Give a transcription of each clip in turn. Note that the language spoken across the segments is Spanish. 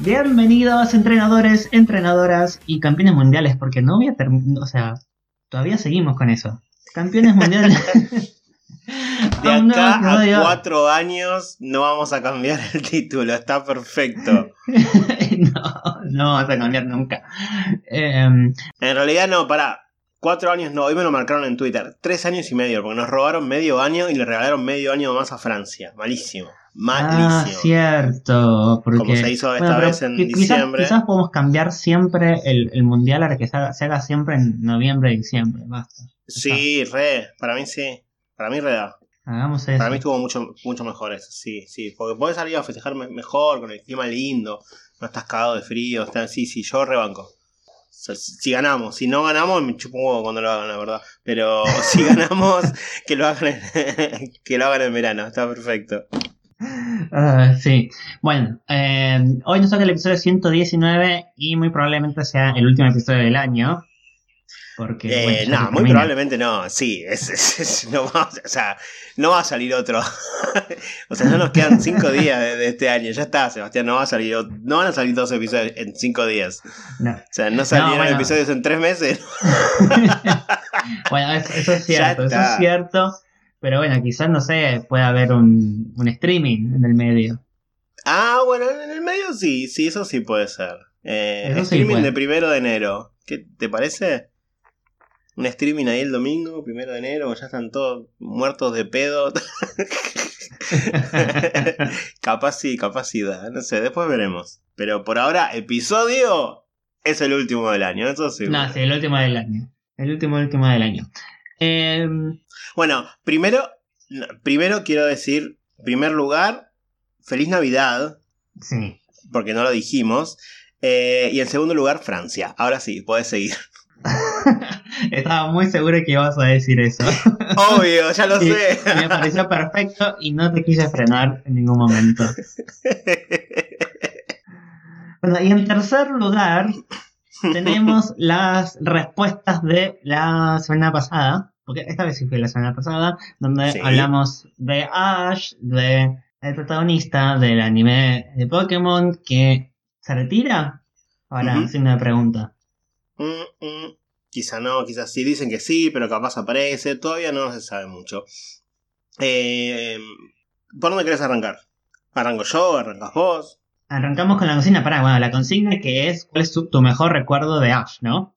Bienvenidos entrenadores, entrenadoras y campeones mundiales, porque no voy a terminar, o sea, todavía seguimos con eso. Campeones mundiales. De acá a cuatro años no vamos a cambiar el título, está perfecto. no, no vamos a cambiar nunca. Em, en realidad no, para Cuatro años no, hoy me lo marcaron en Twitter. Tres años y medio, porque nos robaron medio año y le regalaron medio año más a Francia. Malísimo. Malísimo. Ah, cierto. Porque, Como se hizo esta vez en diciembre. Quizás podemos cambiar siempre el, mundial a que se haga, siempre en noviembre y diciembre. Basta. Sí, re. Para mí sí. Para mí re da. Hagamos eso. Para mí estuvo mucho, mucho mejor eso, sí, sí. Porque podés salir a festejar mejor, con el clima lindo, no estás cagado de frío. sí, sí, yo rebanco si ganamos, si no ganamos, me chupo un huevo cuando lo hagan, la verdad. Pero si ganamos, que lo hagan en, que lo hagan en verano, está perfecto. Ah, sí, bueno, eh, hoy nos toca el episodio 119 y muy probablemente sea el último episodio del año. Porque, eh, no, muy probablemente no, sí, es, no, va, o sea, no va a salir otro. o sea, no nos quedan cinco días de, este año, ya está, Sebastián, no va a salir, no van a salir dos episodios en cinco días. No. O sea, no salieron episodios en tres meses. bueno, eso, es cierto, eso es cierto, pero bueno, quizás, no sé, puede haber un, un streaming en el medio. Ah, bueno, en el medio sí, sí, eso sí puede ser. Eh, streaming de primero de enero. ¿Qué te parece? un streaming ahí el domingo, primero de enero, ya están todos muertos de pedo. capacidad, capaz no sé, después veremos. Pero por ahora, episodio es el último del año, eso sí. No, sí, el último del año. El último, último del año. Em, bueno, primero, primero quiero decir, en primer lugar, feliz Navidad. Sí. Porque no lo dijimos. Eh, y en segundo lugar, Francia. Ahora sí, puedes seguir. Estaba muy seguro que ibas a decir eso. Obvio, ya lo sé. Me pareció perfecto y no te quise frenar en ningún momento. Bueno, y en tercer lugar tenemos las respuestas de la semana pasada, porque esta vez sí fue la semana pasada, donde hablamos de Ash, de el protagonista del anime de Pokémon que se retira. Ahora, sin una pregunta. Mm, mm. Quizá no, quizás sí dicen que sí, pero capaz aparece, todavía no se sabe mucho. Eh, ¿Por dónde querés arrancar? ¿Arranco yo? ¿Arrancas vos? Arrancamos con la consigna, para, bueno, la consigna que es ¿cuál es tu, mejor recuerdo de Ash, no?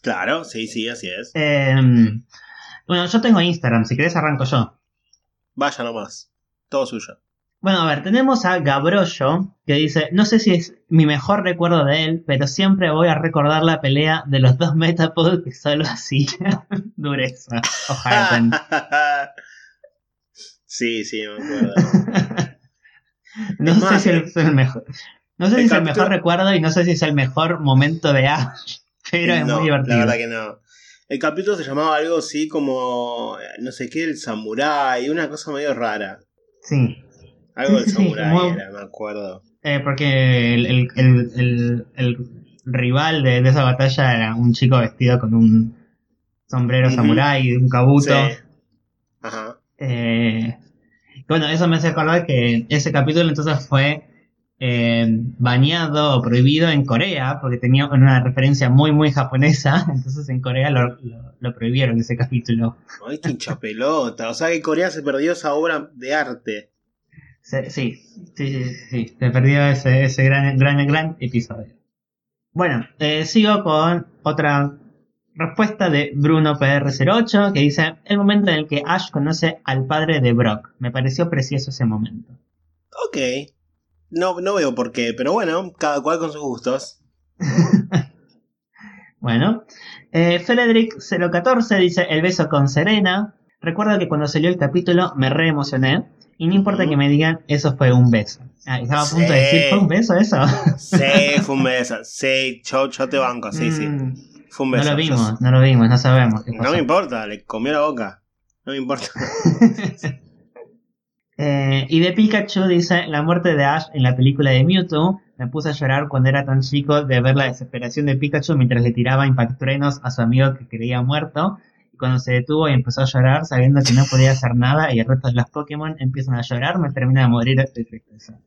Claro, sí, sí, así es. Em, bueno, yo tengo Instagram, si querés arranco yo. Vaya nomás, todo suyo. Bueno, a ver, tenemos a Gabrollo que dice, no sé si es mi mejor recuerdo de él, pero siempre voy a recordar la pelea de los dos Metapods que solo hacía dureza. Ojalá. sí, sí, me acuerdo. no sé si es el mejor. No sé si es el mejor recuerdo y no sé si es el mejor momento de Ash, pero es muy divertido. La verdad que no. El capítulo se llamaba algo así como, no sé qué, el samurái, una cosa medio rara. Sí. Algo del samurai era, me acuerdo. Eh, porque el, el, el, rival de, esa batalla era un chico vestido con un sombrero samurai y un kabuto. Ajá. Eh, bueno, eso me hace acordar que ese capítulo entonces fue eh, bañado o prohibido en Corea, porque tenía una referencia muy, muy japonesa. Entonces en Corea lo, lo, prohibieron ese capítulo. Ay, qué pelota. O sea que Corea se perdió esa obra de arte. Sí, sí, sí, sí, te perdió ese, ese gran, gran, gran episodio. Bueno, eh, sigo con otra respuesta de Bruno PR08 que dice, el momento en el que Ash conoce al padre de Brock. Me pareció precioso ese momento. Ok. No, no veo por qué, pero bueno, cada cual con sus gustos. bueno, eh, Frederick014 dice, el beso con Serena. Recuerdo que cuando salió el capítulo me re emocioné. Y no importa que me digan, eso fue un beso. Ah, estaba a punto de decir, ¿fue un beso eso? Sí, fue un beso. Sí, yo, te banco, sí, sí. Fue un beso. No lo vimos, no lo vimos, no sabemos. Qué No me importa, le comió la boca. No me importa. eh, y de Pikachu dice, la muerte de Ash en la película de Mewtwo me puse a llorar cuando era tan chico de ver la desesperación de Pikachu mientras le tiraba impactruenos a su amigo que creía muerto cuando se detuvo y empezó a llorar sabiendo que no podía hacer nada y el resto de los Pokémon empiezan a llorar, me termina de morir de tristeza.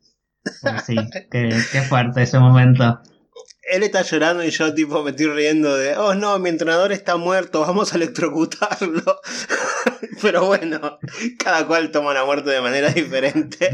Pues sí, qué, qué fuerte ese momento él está llorando y yo tipo me estoy riendo de, oh no, mi entrenador está muerto, vamos a electrocutarlo. pero bueno, cada cual toma la muerte de manera diferente.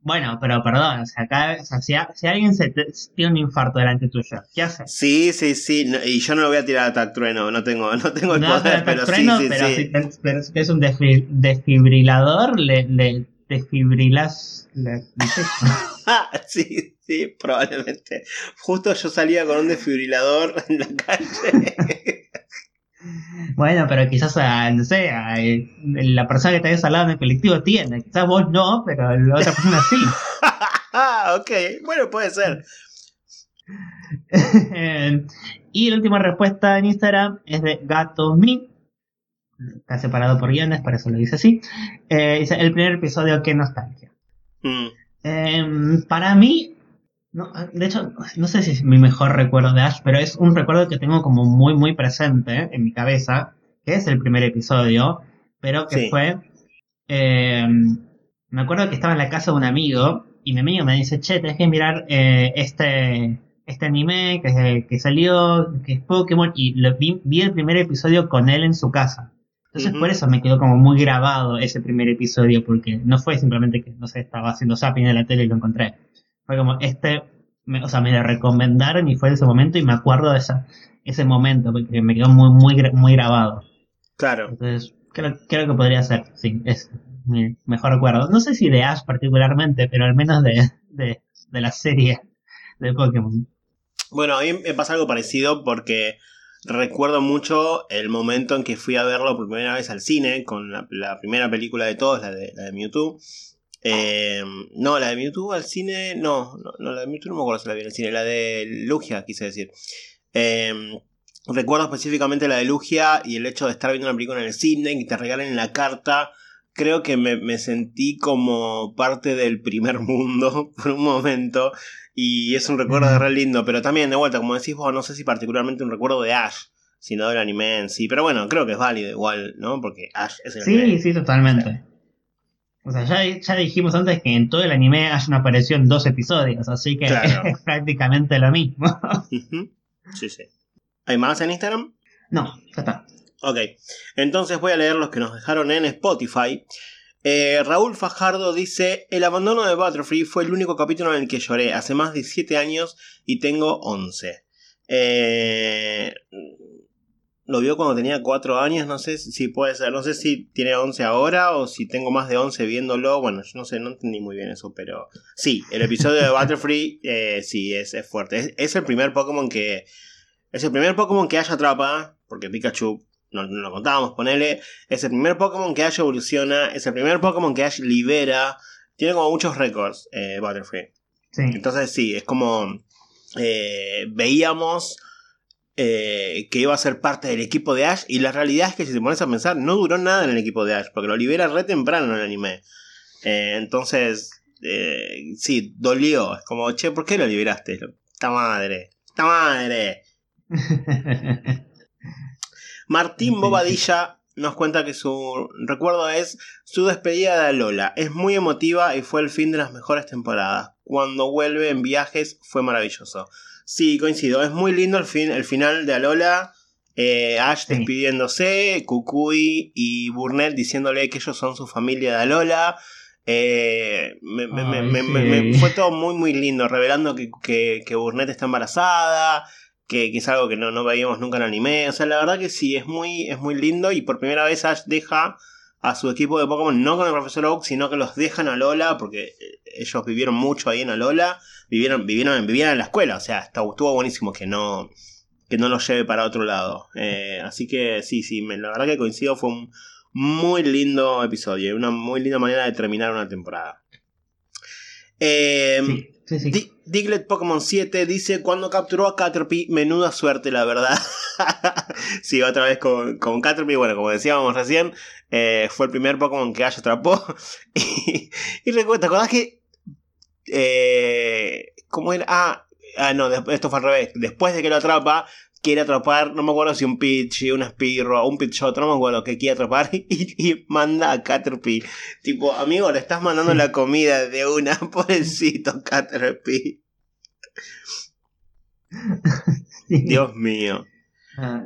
Bueno, pero perdón, o sea, acá, o sea, si, alguien se tiene un infarto delante tuyo, ¿qué hace? Sí, sí, sí, y yo no lo voy a tirar a Tac Trueno, no tengo, no tengo el poder, pero, sí, sí, pero sí. Si, pero si es un desfibrilador, le, le desfibrilas la, sí, sí, probablemente. Justo yo salía con un desfibrilador en la calle. Bueno, pero quizás, no sé, la persona que tenés al lado en el colectivo tiene. Quizás vos no, pero la otra persona sí. ah, ok. Bueno, puede ser. y la última respuesta en Instagram es de Gato Mi. Está separado por guiones, por eso lo dice así. Eh, dice, el primer episodio, qué nostalgia. Mm. Em, para mí, no, de hecho, no sé si es mi mejor recuerdo de Ash, pero es un recuerdo que tengo como muy, muy presente en mi cabeza, que es el primer episodio, pero que fue... Em, me acuerdo que estaba en la casa de un amigo y mi amigo me dice, che, tenés que mirar eh, este, este anime que, que, salió, que es Pokémon, y lo, vi, vi, el primer episodio con él en su casa. Entonces por eso me quedó como muy grabado ese primer episodio, porque no fue simplemente que, no sé, estaba haciendo zapping en la tele y lo encontré. Fue como, este, o sea, me lo recomendaron y fue ese momento y me acuerdo de esa, ese momento, porque me quedó muy, muy, muy grabado. Claro. Entonces, creo, creo que podría ser, sí, es mi mejor recuerdo. No sé si de Ash particularmente, pero al menos de, de, de la serie de Pokémon. Bueno, a mí me pasa algo parecido porque recuerdo mucho el momento en que fui a verlo por primera vez al cine, con la, primera película de todos, la de, la de Mewtwo. Em, no, la de Mewtwo al cine, no, no, la de Mewtwo no me acuerdo si la vi en el cine, la de Lugia, quise decir. Em, recuerdo específicamente la de Lugia y el hecho de estar viendo una película en el cine y que te regalen la carta. Creo que me sentí como parte del primer mundo por un momento y es un recuerdo de re lindo, pero también, de vuelta, como decís vos, no sé si particularmente un recuerdo de Ash, sino del anime en sí. Pero bueno, creo que es válido igual, ¿no? Porque Ash es el Sí, sí, totalmente. O sea, ya, ya, dijimos antes que en todo el anime Ash no apareció en dos episodios, así que es prácticamente lo mismo. sí, sí. ¿Hay más en Instagram? No, ya está. Ok, entonces voy a leer los que nos dejaron en Spotify. Eh, Raúl Fajardo dice, el abandono de Butterfree fue el único capítulo en el que lloré hace más de 7 años y tengo 11. Eh, lo vio cuando tenía 4 años, no sé si puede ser, no sé si tiene 11 ahora o si tengo más de 11 viéndolo, bueno, yo no sé, no entendí muy bien eso, pero sí, el episodio de Butterfree eh, sí es, fuerte. Es, el primer Pokémon que... Es el primer Pokémon que haya atrapa, porque Pikachu no, lo contábamos, ponele, es el primer Pokémon que Ash evoluciona, es el primer Pokémon que Ash libera, tiene como muchos récords eh, Butterfree. Entonces sí, es como eh, veíamos eh, que iba a ser parte del equipo de Ash y la realidad es que si te pones a pensar, no duró nada en el equipo de Ash, porque lo libera re temprano en el anime. entonces, sí, dolió, es como, che, ¿por qué lo liberaste? Esta madre, esta madre. Martín Bobadilla nos cuenta que su recuerdo es su despedida de Lola. Es muy emotiva y fue el fin de las mejores temporadas. Cuando vuelve en viajes fue maravilloso. Sí, coincido. Es muy lindo el, fin, el final de Alola. Eh, Ash despidiéndose, Kukui y Burnett diciéndole que ellos son su familia de Alola. Eh, me, fue todo muy muy lindo, revelando que, que, que Burnett está embarazada, que, es algo que no, no, veíamos nunca en anime. O sea, la verdad que sí, es muy, es muy lindo y por primera vez Ash deja a su equipo de Pokémon, no con el profesor Oak, sino que los dejan a Lola, porque eh, ellos vivieron mucho ahí en Alola, vivieron, vivieron, vivían en la escuela, o sea, estuvo buenísimo que no, que no los lleve para otro lado. Eh, así que sí, sí, la verdad que coincido, fue un muy lindo episodio, una muy linda manera de terminar una temporada. Eh, Diglett Pokémon 7 dice: Cuando capturó a Caterpie, menuda suerte, la verdad. sí, otra vez con, con Caterpie. Bueno, como decíamos recién, eh, fue el primer Pokémon que Ash atrapó. y, y recuerda, ¿te acordás que. Eh, ¿Cómo era? Ah, ah, no, esto fue al revés. Después de que lo atrapa, quiere atrapar, no me acuerdo si un Pidgey, un Spiro, un Pidgeot, no me acuerdo que quiere atrapar y, manda a Caterpie. Tipo, amigo, le estás mandando la comida de una, pobrecito Caterpie. Dios mío. Ah,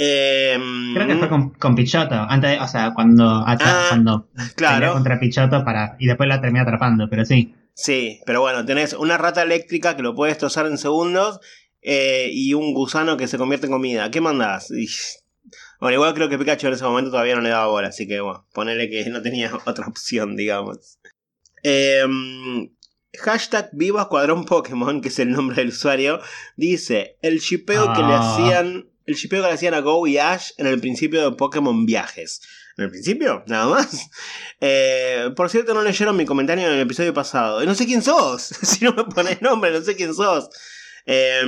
Em, creo que fue con, con Pichoto, antes, o sea, cuando, Ah, cuando claro. contra Pichoto para, y después la terminé atrapando, pero sí. Sí, pero bueno, tenés una rata eléctrica que lo puedes destrozar en segundos eh, y un gusano que se convierte en comida. ¿Qué mandás? Y- Bueno, igual creo que Pikachu en ese momento todavía no le daba bola, así que bueno, ponele que no tenía otra opción, digamos. Em, hashtag Viva Escuadrón Pokémon, que es el nombre del usuario, dice el shipeo que le Ah. hacían. El shipeo que le hacían a Go y Ash en el principio de Pokémon Viajes. ¿En el principio? Nada más. Eh, por cierto, no leyeron mi comentario en el episodio pasado. Y no sé quién sos. si no me pones nombre, no sé quién sos. Eh,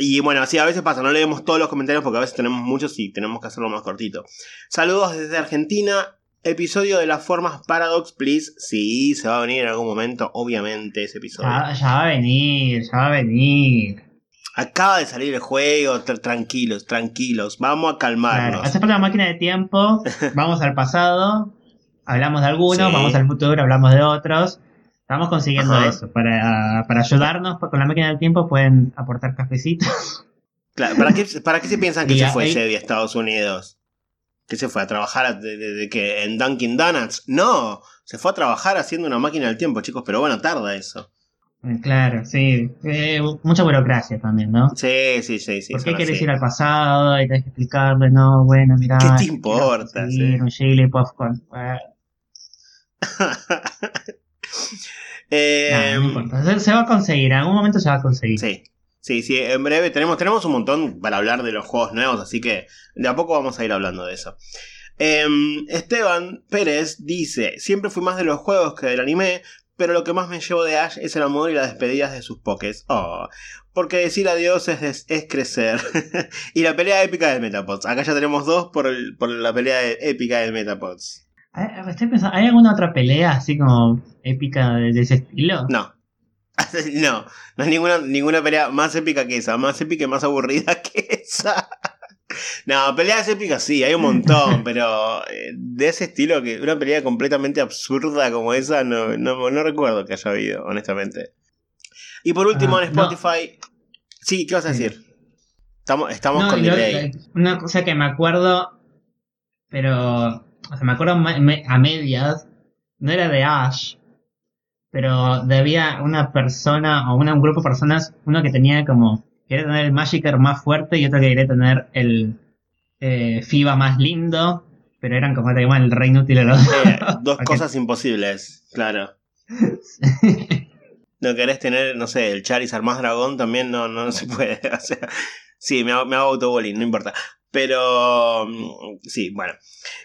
y bueno, así a veces pasa, no leemos todos los comentarios porque a veces tenemos muchos y tenemos que hacerlo más cortito. Saludos desde Argentina. Episodio de las formas Paradox, please. Sí, se va a venir en algún momento, obviamente, ese episodio. Ya, ya va a venir, ya va a venir. Acaba de salir el juego, tr- tranquilos, tranquilos. Vamos a Claro, calmarnos. hace falta una máquina de tiempo, vamos al pasado, hablamos de algunos, Sí. vamos al futuro, hablamos de otros. Estamos consiguiendo Ajá. eso. Para, para ayudarnos con la máquina del tiempo pueden aportar cafecitos. Claro, ¿para, qué, ¿Para qué se piensan que Y se ahí- fue Sebi a Estados Unidos? ¿Que se fue a trabajar de, de- de qué? en Dunkin' Donuts? No, se fue a trabajar haciendo una máquina del tiempo, chicos, pero bueno, tarda eso. Eh, Claro, sí. Eh, mucha burocracia también, ¿no? Sí, sí, sí, sí. ¿Por qué así. ir al pasado y tenés que explicarle? No, bueno, mirá. ¿Qué te importa, sí? Un Jigglypuff con... eh, nada, no importa. Se, se va a conseguir, en algún momento se va a conseguir. sí, sí, sí, en breve tenemos, tenemos un montón para hablar de los juegos nuevos, así que de a poco vamos a ir hablando de eso. Em, Esteban Pérez dice, siempre fui más de los juegos que del anime, pero lo que más me llevo de Ash es el amor y las despedidas de sus pokés. Oh, porque decir adiós es, es crecer. y la pelea épica del Metapods. Acá ya tenemos dos por, el- por la pelea de- épica del Metapods. Estoy pensando, ¿hay alguna otra pelea así como épica de, ese estilo? No. no, no hay ninguna, ninguna pelea más épica que esa, más épica y más aburrida que esa. No, peleas épicas sí, hay un montón, pero eh, de ese estilo, que una pelea completamente absurda como esa, no, no, no recuerdo que haya habido, honestamente. Y por último, Ah, en no. Spotify. Sí, ¿qué vas a decir? Estamos, estamos No, con delay. eh, una cosa que me acuerdo, pero. O sea, me acuerdo a medias, no era de Ash, pero debía una persona o una, un grupo de personas, uno que tenía como. Quería tener el Magikarp más fuerte y otro que quería tener el eh, FIBA más lindo, pero eran como te el rey inútil los dos Ok. cosas imposibles, claro. No querés tener, no sé, el Charizard más dragón también no, no se puede. O sea, sí, me hago, me hago autobullying, no importa. Pero, mm, sí, bueno.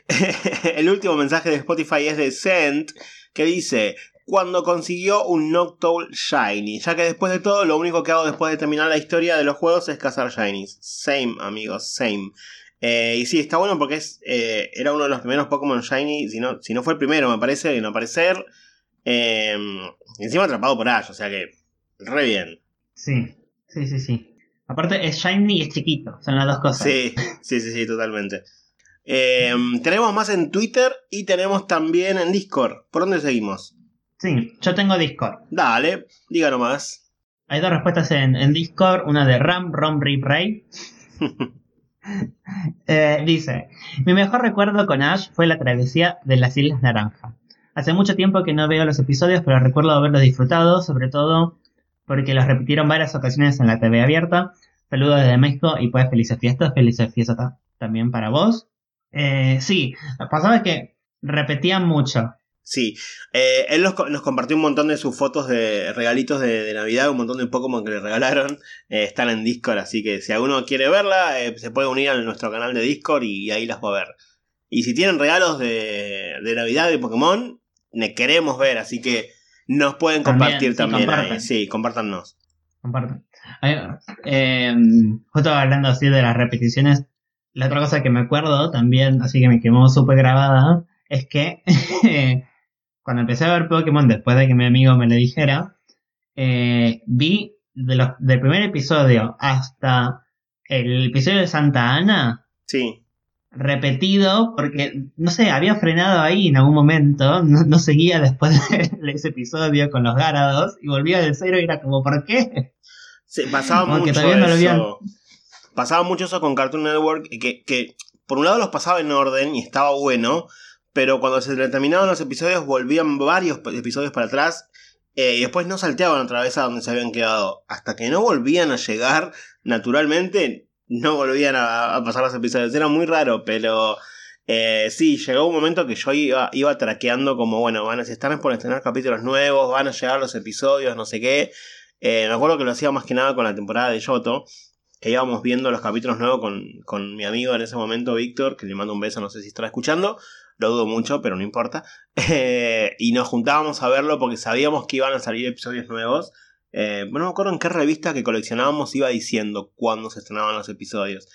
el último mensaje de Spotify es de Sent, que dice, cuando consiguió un Noctowl Shiny, ya que después de todo, lo único que hago después de terminar la historia de los juegos es cazar Shinies. Same, amigos, same. Eh, y sí, está bueno porque es, eh, era uno de los primeros Pokémon Shiny, si no, si no fue el primero, me parece, en aparecer. Eh, encima atrapado por Ash, o sea que, re bien. Sí, sí, sí, sí. Aparte es shiny y es chiquito, son las dos cosas. Sí, sí, sí, sí, totalmente. Eh, tenemos más en Twitter y tenemos también en Discord. ¿Por dónde seguimos? Sí, yo tengo Discord. Dale, diga nomás. Hay dos respuestas en, en Discord, una de Ram, Rom, Rip, Ray. Eh, dice, mi mejor recuerdo con Ash fue la travesía de las Islas Naranja. Hace mucho tiempo que no veo los episodios, pero recuerdo haberlos disfrutado, sobre todo porque los repitieron varias ocasiones en la TV abierta. Saludos desde México y pues felices fiestas, felices fiestas ta- también para vos. Eh, sí, pasaba que repetían mucho. Sí, eh, él nos, nos compartió un montón de sus fotos de regalitos de, de Navidad, un montón de Pokémon que le regalaron. Eh, están en Discord, así que si alguno quiere verla, eh, se puede unir a nuestro canal de Discord y ahí las va a ver. Y si tienen regalos de, de Navidad de Pokémon, le queremos ver, así que nos pueden También, compartir sí, también ahí. compartan. Sí, compártanos. Comparto. Ay, eh, justo hablando así de las repeticiones, la otra cosa que me acuerdo también, así que me quemó súper grabada, es que cuando empecé a ver Pokémon, después de que mi amigo me lo dijera, eh, vi de los, del primer episodio hasta el episodio de Santa Ana. Sí. Repetido, porque, no sé, había frenado ahí en algún momento, no, seguía después de ese episodio con los Garados y volvía del cero y era como, ¿por qué? Sí, pasaba mucho eso. Pasaba mucho eso con Cartoon Network, que, que por un lado los pasaba en orden y estaba bueno, pero cuando se terminaban los episodios volvían varios episodios para atrás eh, y después no salteaban otra vez a donde se habían quedado. Hasta que no volvían a llegar naturalmente, no volvían a, pasar los episodios. Era muy raro, pero eh, sí, llegó un momento que yo iba, iba traqueando como, bueno, van a, si están por estrenar capítulos nuevos, van a llegar los episodios, no sé qué. Eh, me acuerdo que lo hacía más que nada con la temporada de Yoto, que íbamos viendo los capítulos nuevos con, con mi amigo en ese momento, Víctor, que le mando un beso, no sé si estará escuchando lo dudo mucho, pero no importa. Eh, y nos juntábamos a verlo porque sabíamos que iban a salir episodios nuevos. Eh, no me acuerdo en qué revista que coleccionábamos iba diciendo cuándo se estrenaban los episodios.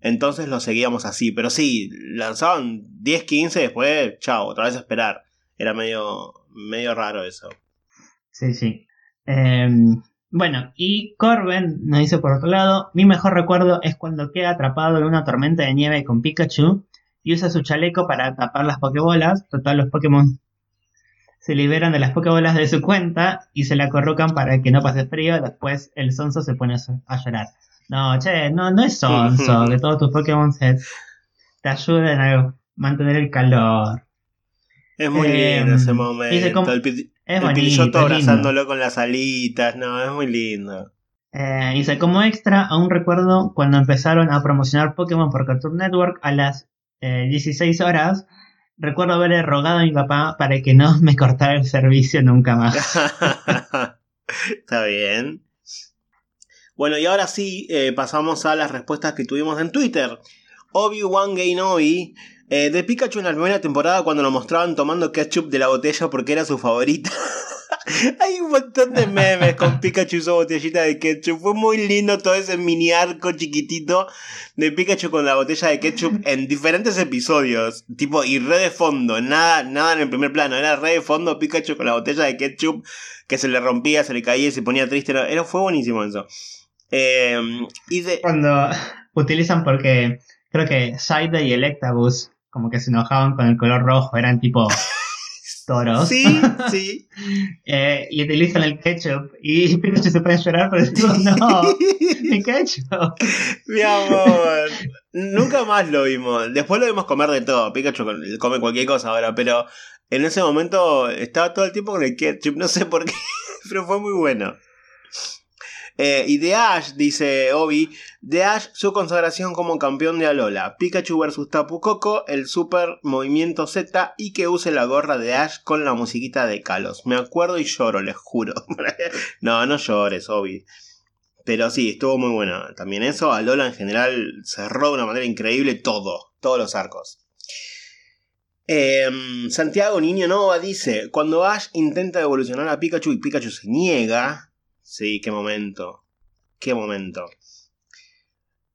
Entonces lo seguíamos así, pero sí, lanzaban 10, 15, después, chao, otra vez a esperar. Era medio, medio raro eso. Sí, sí. Em, bueno, y Corben nos dice por otro lado, mi mejor recuerdo es cuando queda atrapado en una tormenta de nieve con Pikachu y usa su chaleco para tapar las pokebolas. Total, los Pokémon se liberan de las pokebolas de su cuenta y se la corrocan para que no pase frío. Después el sonso se pone a llorar. No, che, no, no es sonso que todos tus Pokémon se, te ayuden a mantener el calor. Es muy lindo em, ese momento. el, es bonito, abrazándolo con las alitas. No, es muy lindo. Eh, dice, como extra, aún recuerdo cuando empezaron a promocionar Pokémon por Cartoon Network a las 16 eh, horas, recuerdo haberle rogado a mi papá para que no me cortara el servicio nunca más. Está bien. Bueno, y ahora sí, eh, pasamos a las respuestas que tuvimos en Twitter. Obi-Wan Gainobi eh, de Pikachu en la primera temporada cuando lo mostraban tomando ketchup de la botella porque era su favorita. Hay un montón de memes con Pikachu y su botellita de ketchup. Fue muy lindo todo ese mini arco chiquitito de Pikachu con la botella de ketchup en diferentes episodios. Tipo, y re de fondo. Nada, nada en el primer plano. Era re de fondo Pikachu con la botella de ketchup que se le rompía, se le caía y se ponía triste. Era, fue buenísimo eso. Em, y de... Cuando utilizan porque creo que Saida y Electabuzz como que se enojaban con el color rojo. Eran tipo... toros. Sí, sí. eh, y utilizan el ketchup. Y Pikachu se puede llorar, pero digo, no, mi ketchup. Mi amor. Nunca más lo vimos. Después lo vimos comer de todo. Pikachu come cualquier cosa ahora, pero en ese momento estaba todo el tiempo con el ketchup. No sé por qué, pero fue muy bueno. Eh, y de Ash, dice Obi, de Ash su consagración como campeón de Alola, Pikachu vs Tapu Koko, el super movimiento Z y que use la gorra de Ash con la musiquita de Kalos. Me acuerdo y lloro, les juro. no, no llores, Obi. Pero sí, estuvo muy bueno. También eso, Alola en general cerró de una manera increíble todo, todos los arcos. Em, Santiago Niño Nova dice, cuando Ash intenta evolucionar a Pikachu y Pikachu se niega, Sí, qué momento. Qué momento.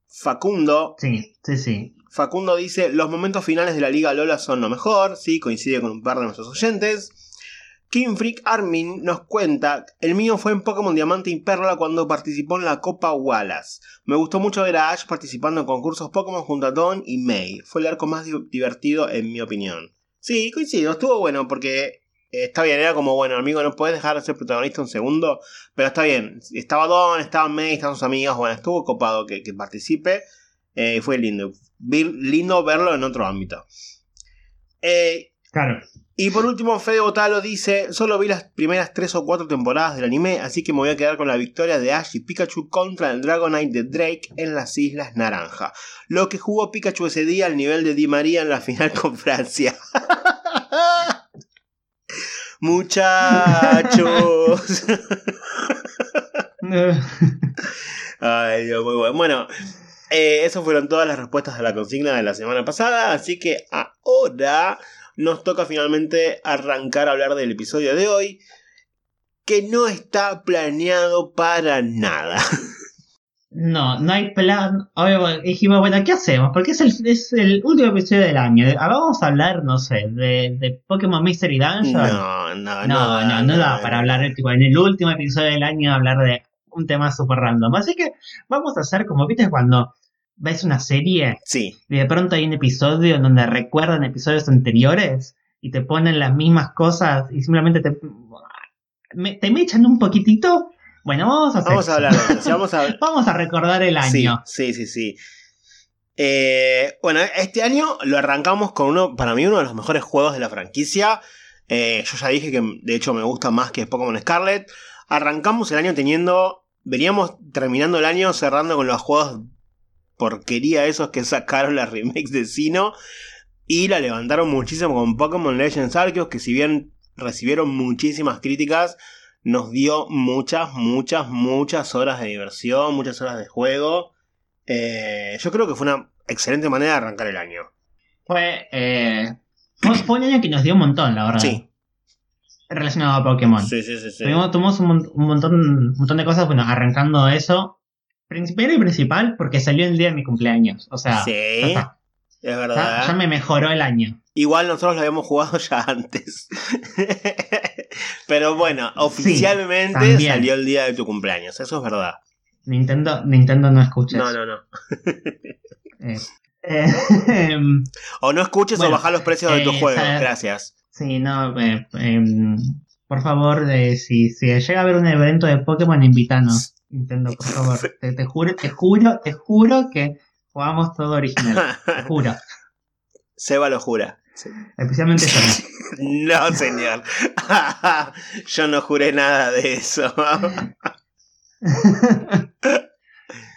Facundo. Sí, sí, sí. Facundo dice: Los momentos finales de la Liga Lola son lo mejor. Sí, coincide con un par de nuestros oyentes. King Freak Armin nos cuenta: El mío fue en Pokémon Diamante y Perla cuando participó en la Copa Wallace. Me gustó mucho ver a Ash participando en concursos Pokémon junto a Don y May. Fue el arco más divertido en mi opinión. Sí, coincido, estuvo bueno porque está bien, era como, bueno, amigo, no puedes dejar de ser protagonista un segundo, pero está bien. Estaba Don, estaba May, estaban sus amigas, bueno, estuvo copado que, participe. Eh, fue lindo. lindo verlo en otro ámbito. Eh, claro. Y por último, Fede Botalo dice: Solo vi las primeras 3 o 4 temporadas del anime, así que me voy a quedar con la victoria de Ash y Pikachu contra el Dragonite de Drake en las Islas Naranja. Lo que jugó Pikachu ese día al nivel de Di María en la final con Francia. Muchachos. Ay, Dios, muy bueno. Bueno, eh, esas fueron todas las respuestas a la consigna de la semana pasada. Así que ahora nos toca finalmente arrancar a hablar del episodio de hoy. Que no está planeado para nada. No, no hay plan. dijimos, bueno, ¿qué hacemos? Porque es el, es el último episodio del año. Vamos a hablar, no sé, de, de Pokémon Mystery Dungeon. No, no, no. No, no, no, da para hablar, tipo, en el último episodio del año, hablar de un tema súper random. Así que vamos a hacer como, viste, cuando ves una serie Sí. y de pronto hay un episodio en donde recuerdan episodios anteriores y te ponen las mismas cosas y simplemente te, me- te mechan un poquitito. Bueno, vamos a hacer Vamos a hablar de eso. vamos a Vamos a recordar el Sí, año. sí, sí, sí. Eh, bueno, este año lo arrancamos con uno, para mí, uno de los mejores juegos de la franquicia. Eh, yo ya dije que de hecho me gusta más que Pokémon Scarlet. Arrancamos el año teniendo. Veníamos terminando el año cerrando con los juegos porquería esos que sacaron las remakes de Sino. Y la levantaron muchísimo con Pokémon Legends Arceus, que si bien recibieron muchísimas críticas, nos dio muchas, muchas, muchas horas de diversión, muchas horas de juego. Eh, yo creo que fue una excelente manera de arrancar el año. Fue, eh, fue, un año que nos dio un montón, la verdad. Sí, Relacionado a Pokémon. sí, sí, sí. sí. Tuvimos, tuvimos un, un montón, un montón de cosas, bueno, arrancando eso. Primero y principal, porque salió el día de mi cumpleaños. O sea, Sí, ya, es Ya- verdad. ya me mejoró el año. Igual nosotros lo habíamos jugado ya antes. Pero bueno, oficialmente salió el día de tu cumpleaños. Eso es verdad. Nintendo, Nintendo no escucha No, no, no. Eh, eh, O no escuches Bueno, o bajar los precios de tus eh, juegos. Gracias. sí, no, em, por favor, si, si llega a haber un evento de Pokémon, invítanos. Nintendo, por favor. Te, te juro, te juro, te juro que jugamos todo original. Te juro. Seba lo jura. Sí. Especialmente yo. No, señor. Yo no juré nada de eso.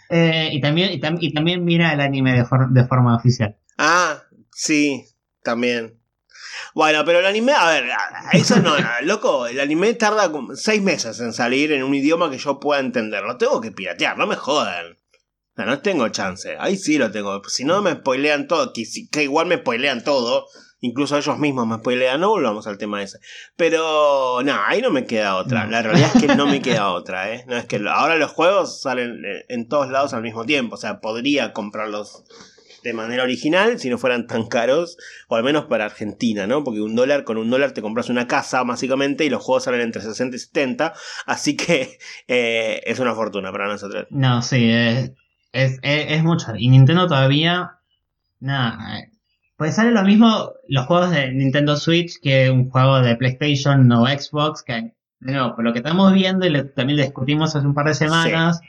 Eh, y, también, y, tam- y también mira el anime de, for- de forma oficial. Ah, sí, también. Bueno, pero el anime, a ver, eso no, no, loco, el anime tarda como seis meses en salir en un idioma que yo pueda entender. Lo tengo que piratear, no me jodan. O sea, no tengo chance. Ahí sí lo tengo. Si no me spoilean todo, que, que igual me spoilean todo. Incluso ellos mismos me spoilean. No volvamos al tema ese. Pero, no, ahí no me queda otra. No. La realidad es que no me queda otra, ¿eh? No es que ahora los juegos salen eh, en todos lados al mismo tiempo. O sea, podría comprarlos de manera original si no fueran tan caros. O al menos para Argentina, ¿no? Porque un dólar, con un dólar te compras una casa, básicamente, y los juegos salen entre 60 y 70. Así que eh, es una fortuna para nosotros. No, sí, eh, es, es, es mucho. Y Nintendo todavía. Nada. Pues sale lo mismo los juegos de Nintendo Switch que un juego de PlayStation o Xbox. Que, de nuevo, por lo que estamos viendo y lo- también lo discutimos hace un par de semanas,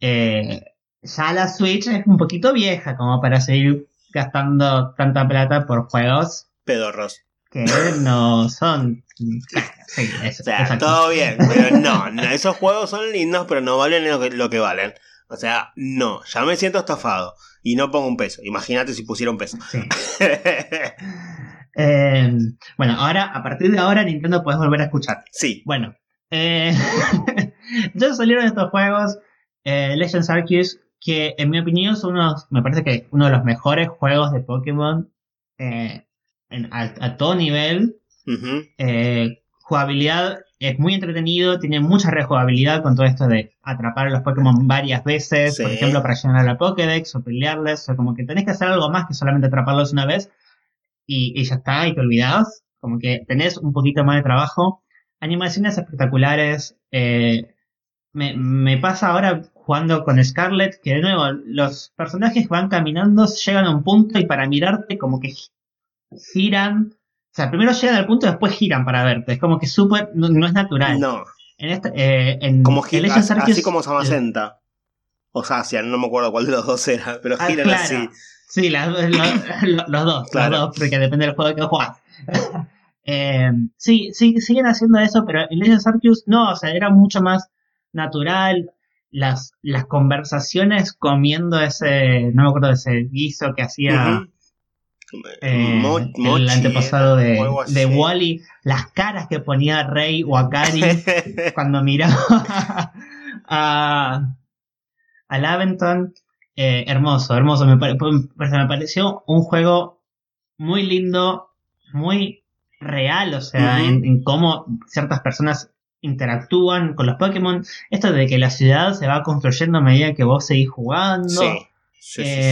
eh, ya la Switch es un poquito vieja como para seguir gastando tanta plata por juegos Pedorros. que no son. Sí, eso, O sea, todo bien, pero no, no, esos juegos son lindos, pero no valen lo que, lo que valen. O sea, no, ya me siento estafado y no pongo un peso. Imagínate si pusiera un peso. Sí. Eh, bueno, ahora, a partir de ahora, Nintendo puedes volver a escuchar. sí, Bueno, eh, ya salieron estos juegos, eh, Legends Arceus, que en mi opinión son unos, me parece que uno de los mejores juegos de Pokémon eh, en- a, a todo nivel. Eh, jugabilidad es muy entretenido, tiene mucha rejugabilidad con todo esto de atrapar a los Pokémon varias veces, por ejemplo, para llenar a la Pokédex o pelearles, o como que tenés que hacer algo más que solamente atraparlos una vez y, y ya está, y te olvidás. Como que tenés un poquito más de trabajo. Animaciones espectaculares. eh, me, me pasa ahora jugando con Scarlet, que de nuevo, los personajes van caminando, llegan a un punto y para mirarte como que gi- giran. O sea, primero llegan al punto y después giran para verte. Es como que súper, no, no es natural. no, En este, eh, en como gira, así, como Samacenta. O Sacian, no me acuerdo cuál de los dos era, pero Ah, giran claro. así. Sí, las- lo- lo- los dos, Claro. los dos, porque depende del juego que juegas. Eh, sí, sí, siguen haciendo eso, pero en Legends Arceus no, o sea, era mucho más natural. Las, las conversaciones comiendo ese, no me acuerdo de ese guiso que hacía Ujú. Eh, el antepasado de, Wally, las caras que ponía Rey o Akari cuando miraba a, a Laventon. Eh, hermoso, hermoso. Me, pare- me pareció un juego muy lindo, muy real, o sea, en, en cómo ciertas personas interactúan con los Pokémon. Esto de que la ciudad se va construyendo a medida que vos seguís jugando. sí, sí, sí,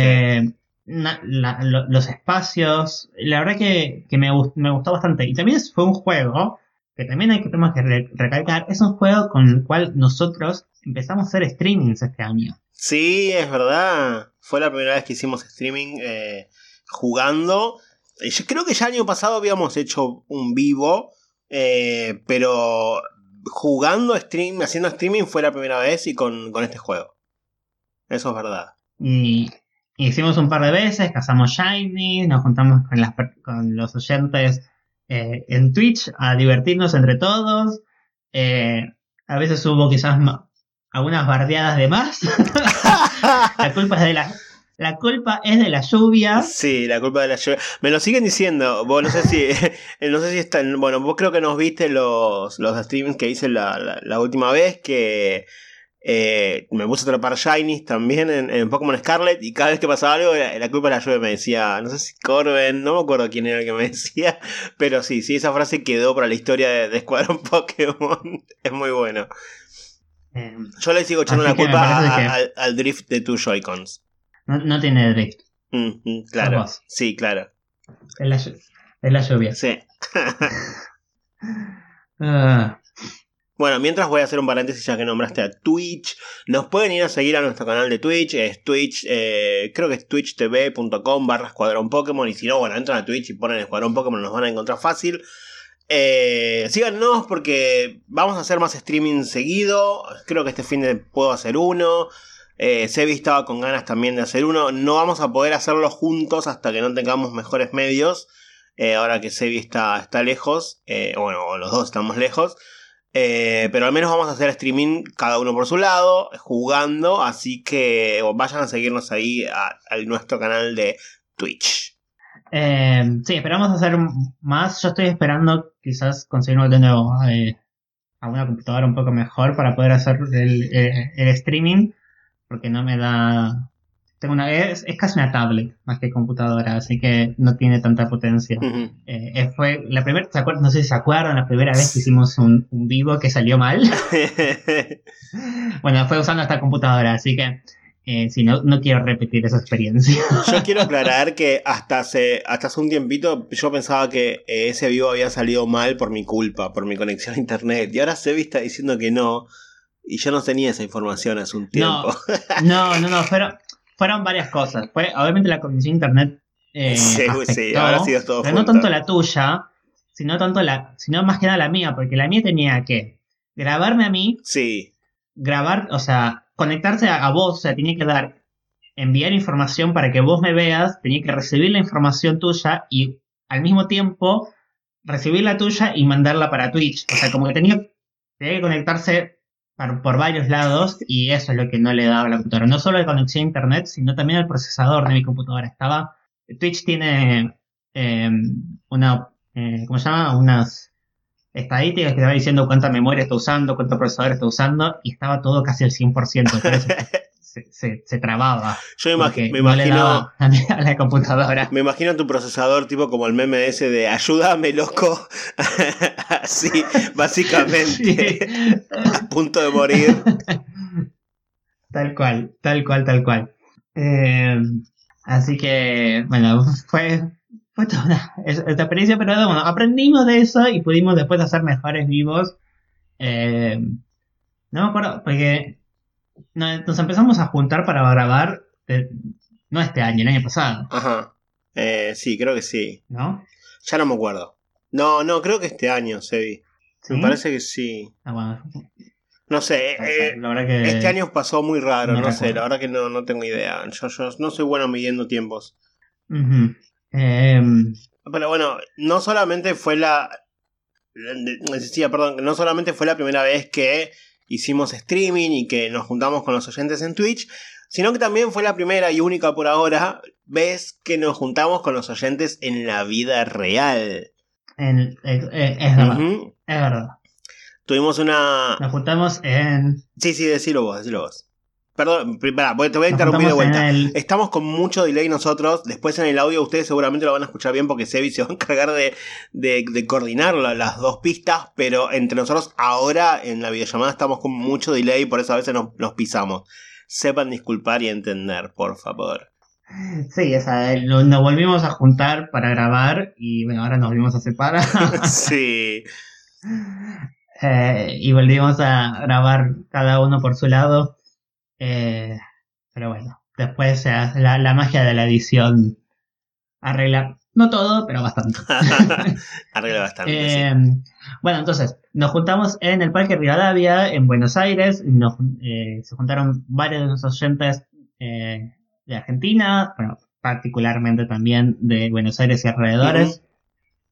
sí. Eh, na- la- lo- los espacios. La verdad que, que me, gust- me gustó bastante. Y también fue un juego que también hay que, tenemos que re- recalcar. Es un juego con el cual nosotros empezamos a hacer streamings este año. Sí, es verdad. Fue la primera vez que hicimos streaming eh, jugando. Yo creo que ya el año pasado habíamos hecho un vivo, eh, pero jugando stream, haciendo streaming fue la primera vez y con, este juego. Eso es verdad. Y hicimos un par de veces, cazamos Shiny, nos juntamos con, las, con los oyentes eh, en Twitch a divertirnos entre todos. a veces hubo quizás algunas bardeadas de más. la culpa es de la la culpa es de la lluvia. Sí, la culpa de la lluvia. Me lo siguen diciendo. Vos no sé si. no sé si están. Bueno, vos creo que nos viste los, los streams que hice la, la, última vez. Que eh, me puse a atrapar Shinies también en, en, Pokémon Scarlet. Y cada vez que pasaba algo, la, culpa de la lluvia me decía. No sé si Corben, no me acuerdo quién era el que me decía. Pero sí, sí, esa frase quedó para la historia de, de Escuadrón Pokémon. es muy bueno. Em, Yo le sigo echando la culpa al, drift de tus Joy-Cons. No, tiene drift. Mm, mm, claro. Sí, claro. Es la, es la lluvia. Sí. Ah. Bueno, mientras voy a hacer un paréntesis ya que nombraste a Twitch. Nos pueden ir a seguir a nuestro canal de Twitch. Es Twitch, eh, creo que es twitchtv.com barra Escuadrón Pokémon. Y si no, bueno, entran a Twitch y ponen Escuadrón Pokémon, nos van a encontrar fácil. Eh, síganos porque vamos a hacer más streaming seguido. Creo que este fin de puedo hacer uno. Eh, Sebi estaba con ganas también de hacer uno. No vamos a poder hacerlo juntos hasta que no tengamos mejores medios. Eh, ahora que Sebi está, está lejos. Bueno, los dos estamos lejos. Pero al menos vamos a hacer streaming cada uno por su lado, jugando. Así que vayan a seguirnos ahí a nuestro canal de Twitch. Eh, sí, esperamos hacer más. Yo estoy esperando quizás conseguir de nuevo eh, a una computadora un poco mejor para poder hacer el, eh, streaming, porque no me da... Tengo una, es, casi una tablet más que computadora, así que no tiene tanta potencia. Eh, fue la primera, no sé si se acuerdan, la primera vez que hicimos un, un vivo que salió mal. bueno, fue usando esta computadora, así que eh, si no, no quiero repetir esa experiencia. Yo quiero aclarar que hasta hace, hasta hace un tiempito yo pensaba que eh, ese vivo había salido mal por mi culpa, por mi conexión a internet. Y ahora Sebi está diciendo que no. Y yo no tenía esa información hace un tiempo. No, no, no, fueron, fueron varias cosas. Fue, obviamente la conexión a internet. Eh, sí, sí, ahora sí es todo. Pero no tanto la tuya, sino tanto la, sino más que nada la mía, porque la mía tenía que grabarme a mí. Sí. Grabar, o sea, conectarse a, vos, o sea, tenía que dar, enviar información para que vos me veas, tenía que recibir la información tuya y al mismo tiempo recibir la tuya y mandarla para Twitch. O sea, como que tenía, tenía que conectarse por, varios lados y eso es lo que no le daba a la computadora. No solo la conexión a internet, sino también el procesador de mi computadora. Estaba, Twitch tiene em, una, eh, ¿cómo se llama? Unas estadísticas que te va diciendo cuánta memoria está usando, cuánto procesador está usando, y estaba todo casi al 100%, se, se, trababa. Yo me, imagino a, la computadora. Me imagino tu procesador tipo como el meme ese de ayúdame loco, así, básicamente, a punto de morir. Tal cual, tal cual, tal cual. Eh, así que, bueno, fue fue toda una, esta experiencia, pero bueno, aprendimos de eso y pudimos después hacer mejores vivos. Eh, no me acuerdo, porque nos empezamos a juntar para grabar, eh, no este año, el año pasado. Ajá. Eh, sí, creo que sí. ¿No? Ya no me acuerdo. No, no, creo que este año, Sebi. Me parece que sí. Ah, bueno. No sé, este año pasó muy raro, no, sé, la verdad que no, no tengo idea. Yo, yo no soy bueno midiendo tiempos. Em, Pero bueno, no solamente fue la. Decía, perdón, no solamente fue la primera vez que hicimos streaming y que nos juntamos con los oyentes en Twitch, sino que también fue la primera y única por ahora vez que nos juntamos con los oyentes en la vida real. Es, verdad. Es verdad. Tuvimos una. Nos juntamos en. Sí, sí, decilo vos, decilo vos. Perdón, te voy a interrumpir de vuelta. Estamos con mucho delay nosotros. Después en el audio ustedes seguramente lo van a escuchar bien porque Sebi se va a encargar de, de, coordinar las dos pistas. Pero entre nosotros ahora en la videollamada estamos con mucho delay, por eso a veces nos, pisamos. Sepan disculpar y entender, por favor. Sí, esa, nos volvimos a juntar para grabar y bueno, ahora nos volvimos a separar. sí. Eh, y volvimos a grabar cada uno por su lado. Eh, pero bueno, después la, la magia de la edición arregla, no todo, pero bastante. arregla bastante. Eh, bueno, entonces, nos juntamos en el Parque Rivadavia, en Buenos Aires. Nos, se juntaron varios de nuestros oyentes de Argentina, bueno, particularmente también de Buenos Aires y alrededores.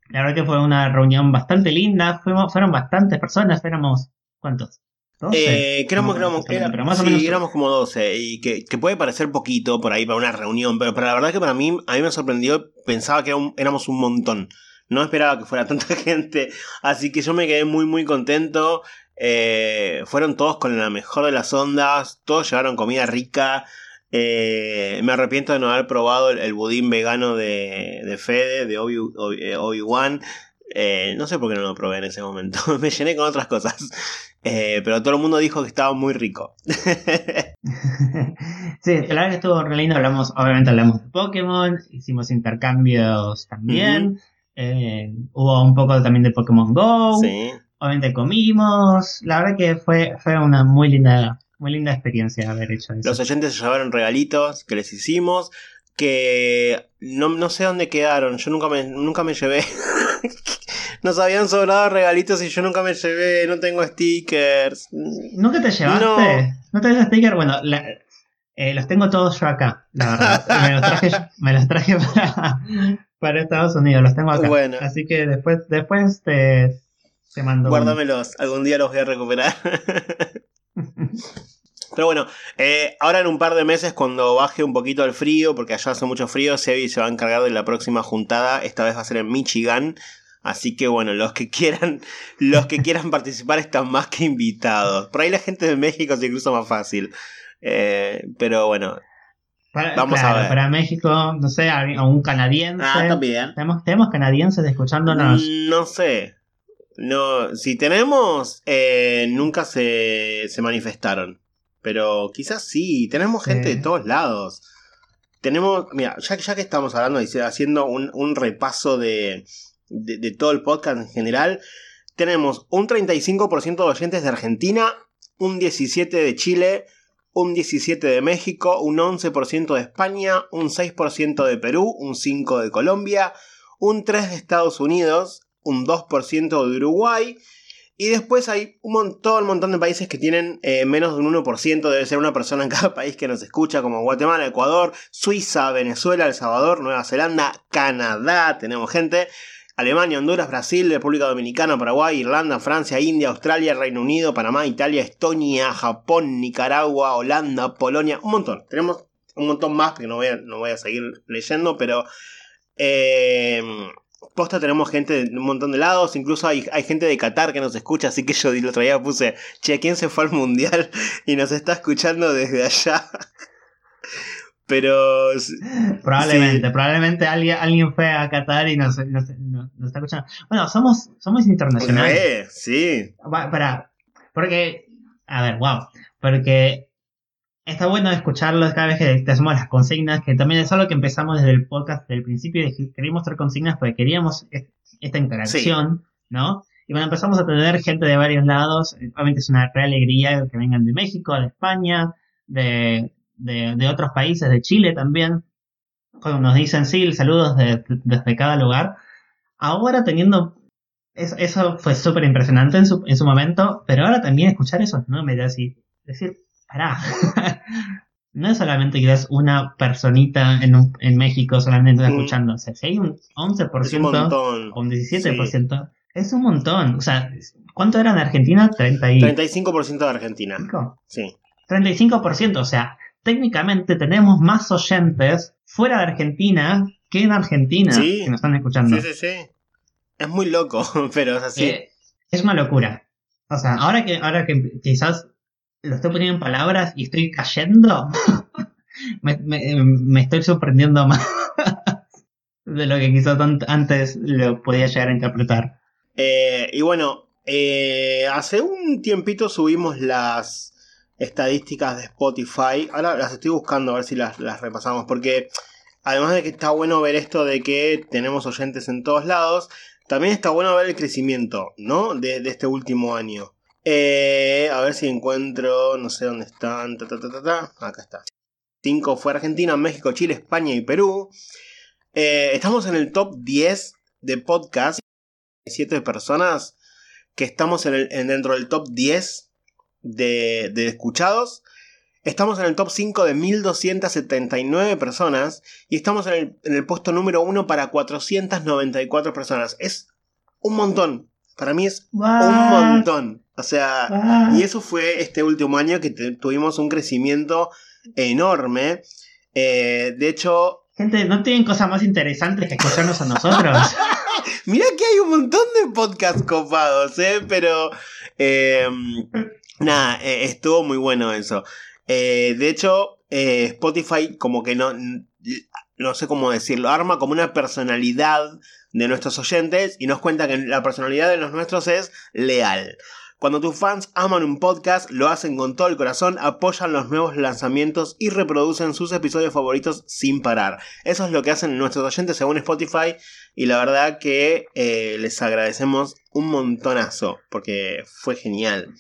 La verdad que fue una reunión bastante linda, fuimos, fueron bastantes personas, éramos, ¿cuántos? 12. Eh, éramos, éramos como 12, y que, puede parecer poquito por ahí para una reunión, pero, la verdad que para mí, a mí me sorprendió, pensaba que éramos un montón. No esperaba que fuera tanta gente, así que yo me quedé muy muy contento. Eh, fueron todos con la mejor de las ondas, todos llevaron comida rica, eh, me arrepiento de no haber probado el, budín vegano de, de Fede, de Obi-Wan. Eh, no sé por qué no lo probé en ese momento. me llené con otras cosas. pero todo el mundo dijo que estaba muy rico. sí, la verdad que estuvo re lindo. Hablamos, obviamente hablamos de Pokémon, hicimos intercambios también. hubo un poco también de Pokémon Go. Obviamente comimos. La verdad que fue, fue una muy linda muy linda experiencia haber hecho eso. Los oyentes se llevaron regalitos que les hicimos. Que no, no sé dónde quedaron. Yo nunca me, nunca me llevé. Nos habían sobrado regalitos y yo nunca me llevé. No tengo stickers. ¿Nunca te llevaste? No, ¿No tenés stickers? Bueno, eh, los tengo todos yo acá, la verdad. me los traje, me los traje para, para, Estados Unidos, los tengo acá. Bueno. Así que después, después te, te mando. Guárdamelos, algún día los voy a recuperar. Pero bueno, eh, ahora en un par de meses, cuando baje un poquito el frío, porque allá hace mucho frío, Sebi se va a encargar de la próxima juntada. Esta vez va a ser en Michigan. Así que bueno, los que quieran, los que quieran participar están más que invitados. Por ahí la gente de México es incluso más fácil. Eh, pero bueno. vamos a ver. Para México, no sé, a un canadiense. Ah, también. ¿Tenemos, tenemos canadienses escuchándonos. No sé. No, si tenemos, eh, nunca se, se manifestaron. Pero quizás sí, tenemos gente de todos lados. Tenemos, mira, ya, ya que estamos hablando y haciendo un, un repaso de, de, todo el podcast en general, tenemos un 35% de oyentes de Argentina, un 17% de Chile, un 17% de México, un 11% de España, un 6% de Perú, un 5% de Colombia, un 3% de Estados Unidos, un 2% de Uruguay. Y después hay un montón, un montón de países que tienen eh, menos de un 1%, debe ser una persona en cada país que nos escucha, como Guatemala, Ecuador, Suiza, Venezuela, El Salvador, Nueva Zelanda, Canadá, tenemos gente, Alemania, Honduras, Brasil, República Dominicana, Paraguay, Irlanda, Francia, India, Australia, Reino Unido, Panamá, Italia, Estonia, Japón, Nicaragua, Holanda, Polonia, un montón. Tenemos un montón más que no voy a, no voy a seguir leyendo, pero... Eh, posta tenemos gente de un montón de lados, incluso hay, hay, gente de Qatar que nos escucha, así que yo el otro día puse, che, ¿quién se fue al mundial y nos está escuchando desde allá? Pero... Probablemente, probablemente alguien, alguien fue a Qatar y nos, está escuchando. Bueno, somos, somos internacionales. sí. Para, porque, a ver, wow, porque está bueno escucharlos cada vez que te hacemos las consignas, que también es algo que empezamos desde el podcast del principio, de queríamos hacer consignas porque queríamos esta interacción, ¿no? Y bueno, empezamos a tener gente de varios lados, obviamente es una real alegría que vengan de México, de España, de, de, otros países, de Chile también, cuando nos dicen sí, saludos desde cada lugar. Ahora teniendo eso, fue súper impresionante en su, en su momento, pero ahora también escuchar eso, ¿no? Me da así, decir, pará. no es solamente que es una personita en, en México solamente mm. escuchando. O sea, si hay un 11% o un 17%, es un montón. O sea, ¿cuánto era en Argentina? 30 y... 35% de Argentina. Sí. 35%, o sea, técnicamente tenemos más oyentes fuera de Argentina que en Argentina que nos están escuchando. Sí, sí, sí. Es muy loco, pero es así. Eh, es una locura. O sea, ahora que, ahora que quizás lo estoy poniendo en palabras y estoy cayendo, me, estoy sorprendiendo más de lo que quizás antes lo podía llegar a interpretar. Eh, y bueno, eh, hace un tiempito subimos las estadísticas de Spotify. Ahora las estoy buscando a ver si las, las repasamos. Porque además de que está bueno ver esto de que tenemos oyentes en todos lados, también está bueno ver el crecimiento, ¿no? De, este último año. Eh, a ver si encuentro, no sé dónde están. Ta, ta, ta, Acá está. 5 fue Argentina, México, Chile, España y Perú. Eh, estamos en el top 10 de podcast. 7 personas que estamos en el, dentro del top 10 de, de escuchados. Estamos en el top 5 de 1279 personas y estamos en el, puesto número 1 para 494 personas. Es un montón. Para mí es un montón. O sea, y eso fue este último año que tuvimos un crecimiento enorme. Eh, de hecho... Gente, ¿no tienen cosas más interesantes que escucharnos a nosotros? Mira que hay un montón de podcasts copados, ¿eh? Pero... Eh, nada, eh, estuvo muy bueno eso. Eh, de hecho, eh, Spotify como que no, no sé cómo decirlo, arma como una personalidad de nuestros oyentes y nos cuenta que la personalidad de los nuestros es leal. Cuando tus fans aman un podcast, lo hacen con todo el corazón, apoyan los nuevos lanzamientos y reproducen sus episodios favoritos sin parar. Eso es lo que hacen nuestros oyentes según Spotify y la verdad que les agradecemos un montonazo porque fue genial.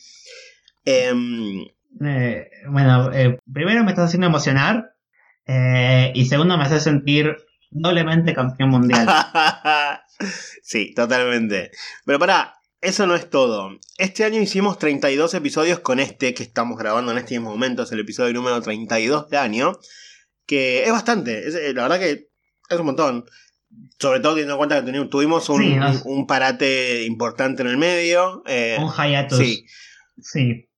Em, eh, bueno, eh, primero me estás haciendo emocionar eh, y segundo me hace sentir doblemente campeón mundial. sí, totalmente. Pero para, eso no es todo. Este año hicimos 32 episodios con este que estamos grabando en este mismo momento, es el episodio número 32 de año, que es bastante, la verdad que es un montón. Sobre todo teniendo en cuenta que tuvimos un, parate importante en el medio. un hiatus. Sí. Sí.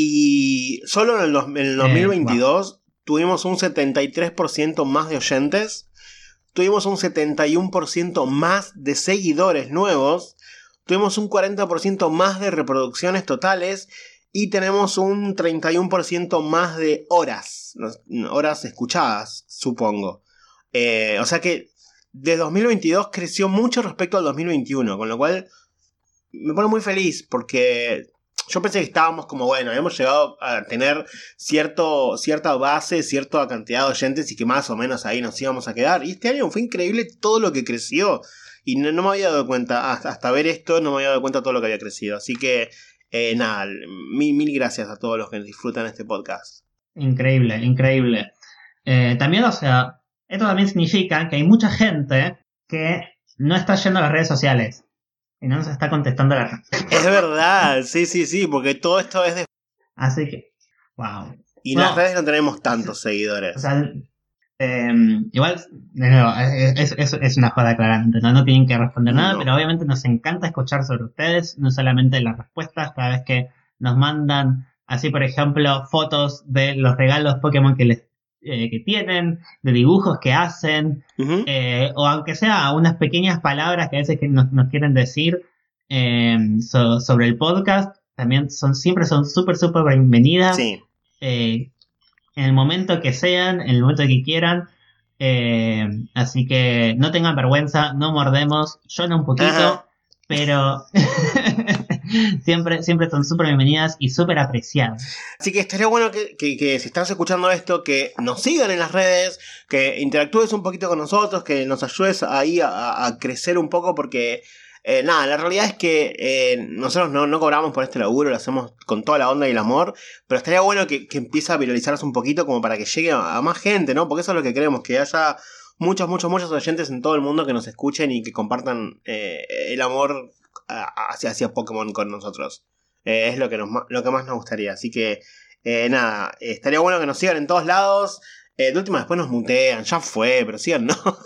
Y solo en el, 2022 eh, tuvimos un 73% más de oyentes, tuvimos un 71% más de seguidores nuevos, tuvimos un 40% más de reproducciones totales y tenemos un 31% más de horas, horas escuchadas, supongo. Eh, o sea que de 2022 creció mucho respecto al 2021, con lo cual me pone muy feliz porque yo pensé que estábamos como, bueno, habíamos llegado a tener cierto, cierta base, cierta cantidad de oyentes y que más o menos ahí nos íbamos a quedar. Y este año fue increíble todo lo que creció. Y no, me había dado cuenta, hasta, ver esto, no me había dado cuenta todo lo que había crecido. Así que, eh, nada, mil, mil gracias a todos los que disfrutan este podcast. Increíble, increíble. Eh, también, o sea, esto también significa que hay mucha gente que no está yendo a las redes sociales. Y no nos está contestando la Es verdad, sí, sí, sí, porque todo esto es de... Así que, wow. Y en las redes no tenemos tantos seguidores. O sea, em, igual, de nuevo, es, es, una joda claramente, ¿no? no tienen que responder nada, pero obviamente nos encanta escuchar sobre ustedes, no solamente las respuestas, cada vez que nos mandan, así por ejemplo, fotos de los regalos Pokémon que les eh, que tienen, de dibujos que hacen, eh, o aunque sea unas pequeñas palabras que a veces que nos, quieren decir em, sobre el podcast, también son siempre son súper, súper bienvenidas. Eh, en el momento que sean, en el momento que quieran. así que no tengan vergüenza, no mordemos, no un poquito, pero siempre, siempre son súper bienvenidas y súper apreciadas. Así que estaría bueno que, si estás escuchando esto, que nos sigan en las redes, que interactúes un poquito con nosotros, que nos ayudes ahí a, crecer un poco, porque eh, nada, la realidad es que eh, nosotros no, cobramos por este laburo, lo hacemos con toda la onda y el amor, pero estaría bueno que, que empiece a viralizarse un poquito como para que llegue a, más gente, ¿no? Porque eso es lo que queremos, que haya muchos, muchos, muchos oyentes en todo el mundo que nos escuchen y que compartan eh, el amor hacia, hacia Pokémon con nosotros. Eh, es lo que, nos, lo que más nos gustaría. Así que, eh, nada, estaría bueno que nos sigan en todos lados. de última, después nos mutean, ya fue, pero sigan, ¿no?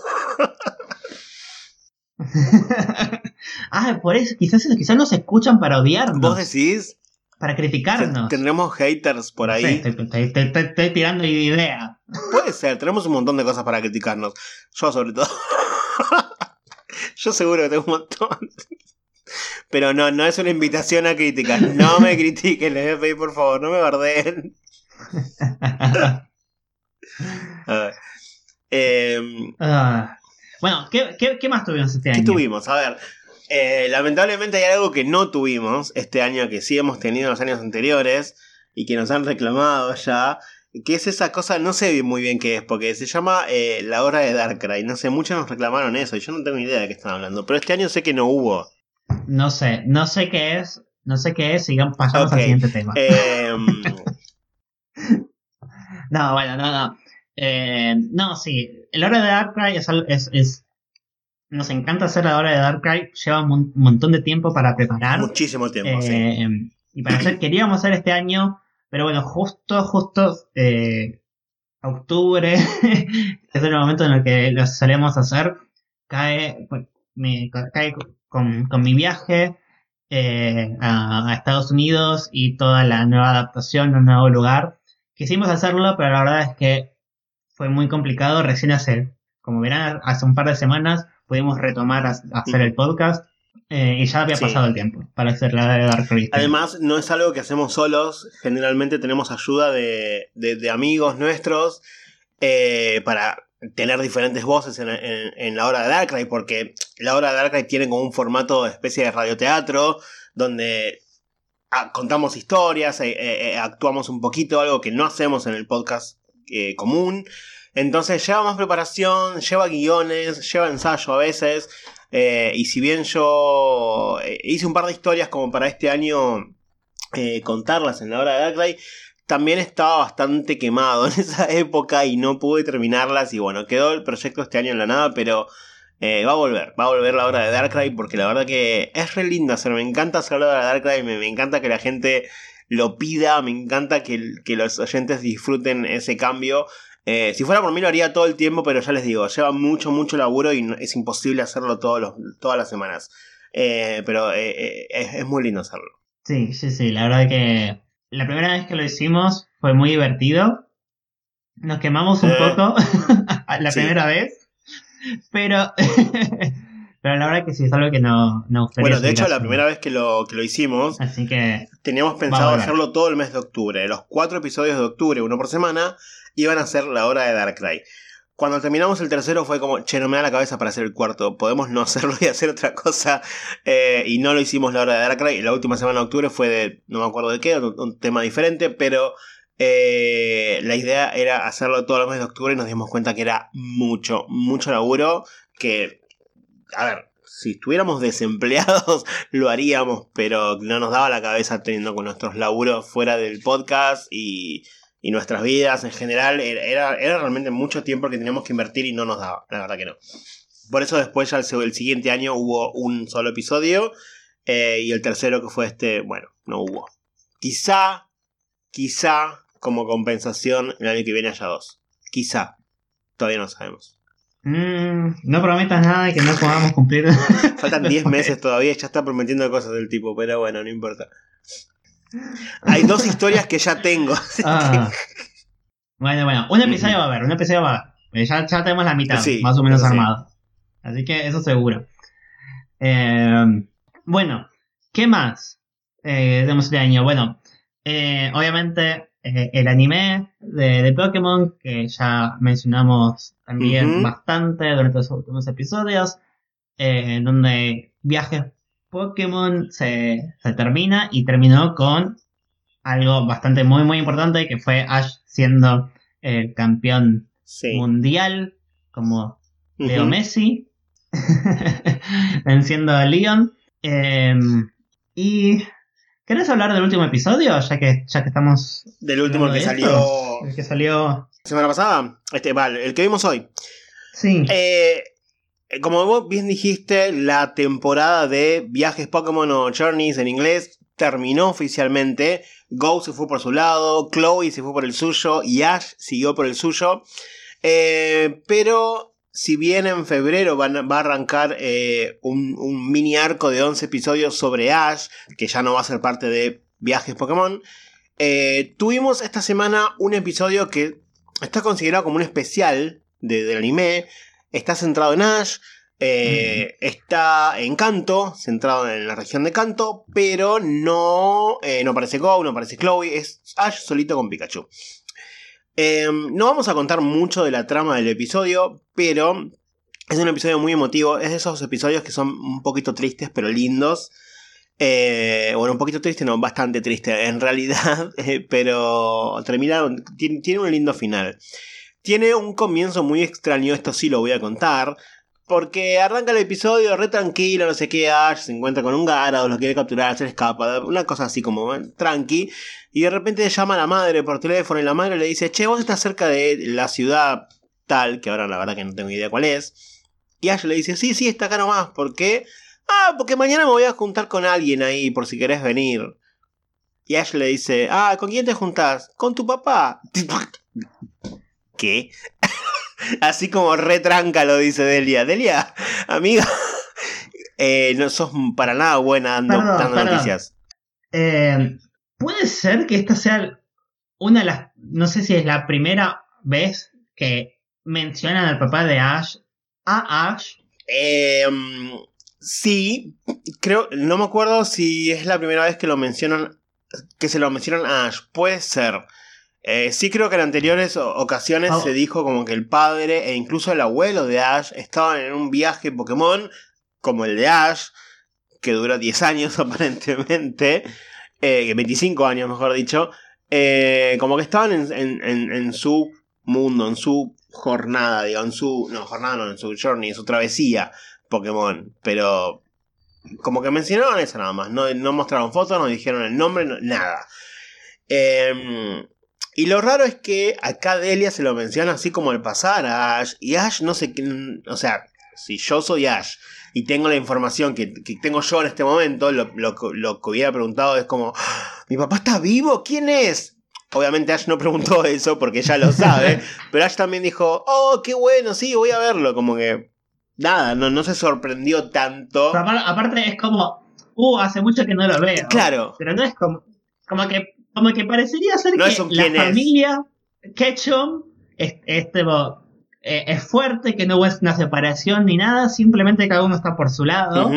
ah, por eso, quizás, quizás nos escuchan para odiarnos. ¿Vos decís? Para criticarnos. Tendremos haters por ahí. estoy, tirando idea. Puede ser, tenemos un montón de cosas para criticarnos. Yo sobre todo. Yo seguro que tengo un montón. Pero no, no es una invitación a críticas. No me critiquen, les voy a pedir por favor, no me bardeen. Em, ah. bueno, ¿qué, más tuvimos este año? ¿Qué tuvimos? A ver, eh, lamentablemente hay algo que no tuvimos este año que sí hemos tenido en los años anteriores y que nos han reclamado ya. que es esa cosa, no sé muy bien qué es, porque se llama eh, La Hora de Darkrai. No sé, muchos nos reclamaron eso y yo no tengo idea de qué están hablando. Pero este año sé que no hubo. No sé, no sé qué es, no sé qué es, sigamos pasamos al siguiente tema. Em, no, bueno, no, no. Eh, no, sí, La Hora de Darkrai es, es, es nos encanta hacer la hora de Darkrai, lleva un montón de tiempo para preparar. Muchísimo tiempo, sí. Eh, y para hacer, queríamos hacer este año, pero bueno, justo, justo eh, octubre, es el momento en el que lo solemos hacer, cae, pues, me, cae con, con, mi viaje eh, a, Estados Unidos y toda la nueva adaptación, un nuevo lugar. Quisimos hacerlo, pero la verdad es que fue muy complicado recién hace, como verán, hace un par de semanas pudimos retomar a, hacer el podcast. Eh, y ya había pasado el tiempo para hacer la de Dark Crystal. Además, no es algo que hacemos solos. Generalmente tenemos ayuda de, de, amigos nuestros eh, para tener diferentes voces en, la hora de Darkrai, porque la hora de Darkrai tiene como un formato de especie de radioteatro, donde ah, contamos historias, eh, actuamos un poquito, algo que no hacemos en el podcast común. Entonces lleva más preparación, lleva guiones, lleva ensayo a veces. Eh, y si bien yo eh, hice un par de historias como para este año eh, contarlas en la hora de Darkrai, también estaba bastante quemado en esa época y no pude terminarlas. Y bueno, quedó el proyecto este año en la nada, pero va a volver, va a volver la hora de Darkrai porque la verdad que es re lindo hacer, me encanta hacer la de Darkrai, me, encanta que la gente lo pida, me encanta que, los oyentes disfruten ese cambio. Eh, si fuera por mí lo haría todo el tiempo, pero ya les digo, lleva mucho, mucho laburo y es imposible hacerlo todos todas las semanas. Eh, pero eh, es, muy lindo hacerlo. Sí, sí, sí, la verdad que la primera vez que lo hicimos fue muy divertido. Nos quemamos un poco la primera vez, pero... Pero la verdad que sí es algo que no, no Bueno, de hecho, la primera vez que lo, que lo hicimos, Así que teníamos pensado hacerlo todo el mes de octubre. Los cuatro episodios de octubre, uno por semana, iban a ser la hora de Darkrai. Cuando terminamos el tercero fue como, che, no me da la cabeza para hacer el cuarto, podemos no hacerlo y hacer otra cosa. Eh, y no lo hicimos la hora de Darkrai. La última semana de octubre fue de, no me acuerdo de qué, un, tema diferente, pero eh, la idea era hacerlo todos los meses de octubre y nos dimos cuenta que era mucho, mucho laburo. Que, a ver, si estuviéramos desempleados lo haríamos, pero no nos daba la cabeza teniendo con nuestros laburos fuera del podcast y y nuestras vidas en general, era, era realmente mucho tiempo que teníamos que invertir y no nos daba, la verdad que no. Por eso después ya el, siguiente año hubo un solo episodio eh, y el tercero que fue este, bueno, no hubo. Quizá, quizá como compensación el año que viene haya dos. Quizá. Todavía no sabemos. Mm, no prometas nada que no podamos cumplir. Faltan 10 meses todavía, ya está prometiendo cosas del tipo, pero bueno, no importa. Hay dos historias que ya tengo. Ah. Bueno, bueno, un episodio va a haber, un episodio va a haber. Eh, ya, ya tenemos la mitad, más o menos armado. Así que eso seguro. Eh, bueno, ¿qué más eh, tenemos este año? Bueno, obviamente el anime de, Pokémon, que ya mencionamos también bastante durante los últimos episodios, donde viajes Pokémon se, termina y terminó con algo bastante muy muy importante que fue Ash siendo el campeón mundial como Leo Messi venciendo a Leon em, y ¿Querés hablar del último episodio? Ya que, ya que estamos. Del último que salió. El que salió. Semana pasada. Este, vale, el que vimos hoy. Sí. Eh, como vos bien dijiste, la temporada de viajes Pokémon o Journeys en inglés terminó oficialmente. Go se fue por su lado, Chloe se fue por el suyo y Ash siguió por el suyo. Eh, pero si bien en febrero va a arrancar eh, un, mini arco de 11 episodios sobre Ash, que ya no va a ser parte de viajes Pokémon, tuvimos esta semana un episodio que está considerado como un especial del anime, Está centrado en Ash. Eh, está en Canto, centrado en la región de Canto, pero no, eh, no aparece Go, no aparece Chloe, es Ash solito con Pikachu. Em, no vamos a contar mucho de la trama del episodio, pero es un episodio muy emotivo, es de esos episodios que son un poquito tristes pero lindos. Eh, bueno, un poquito triste, no, bastante triste en realidad, eh, pero termina, tiene, tiene un lindo final. Tiene un comienzo muy extraño, esto sí lo voy a contar. Porque arranca el episodio re tranquilo, no sé qué, Ash se encuentra con un Gyarados, lo quiere capturar, se le escapa, una cosa así como eh, tranqui. Y de repente llama a la madre por teléfono y la madre le dice, che, vos estás cerca de la ciudad tal, que ahora la verdad que no tengo idea cuál es. Y Ash le dice, sí, sí, está acá nomás, ¿por qué? Ah, porque mañana me voy a juntar con alguien ahí, por si querés venir. Y Ash le dice, ah, ¿con quién te juntás? Con tu papá. ¿Qué? Así como retranca lo dice Delia. Delia, amiga, eh, no sos para nada buena dando, noticias. Eh, Puede ser que esta sea una de las. No sé si es la primera vez que mencionan al papá de Ash. A Ash. Em, sí, creo. No me acuerdo si es la primera vez que lo mencionan. Que se lo mencionan a Ash. Puede ser. Eh, sí creo que en anteriores ocasiones oh. se dijo como que el padre e incluso el abuelo de Ash estaban en un viaje Pokémon como el de Ash, que dura 10 años aparentemente, eh, 25 años mejor dicho, eh, como que estaban en, su mundo, en su jornada, digo, en su... No, jornada no, en su journey, en su travesía Pokémon, pero como que mencionaron eso nada más, no, no mostraron fotos, no dijeron el nombre, nada. Eh, y lo raro es que acá Delia se lo menciona así como el pasar a Ash. Y Ash no sé qué. O sea, si yo soy Ash y tengo la información que, tengo yo en este momento, lo, lo, que hubiera preguntado es como: ah, ¿Mi papá está vivo? ¿Quién es? Obviamente Ash no preguntó eso porque ya lo sabe. pero Ash también dijo: Oh, qué bueno, sí, voy a verlo. Como que. Nada, no, no se sorprendió tanto. aparte es como. Uh, hace mucho que no lo veo. Claro. Pero no es como. Como que como que parecería ser que la familia Ketchum es, este, eh, es, fuerte, que no es una separación ni nada, simplemente cada uno está por su lado.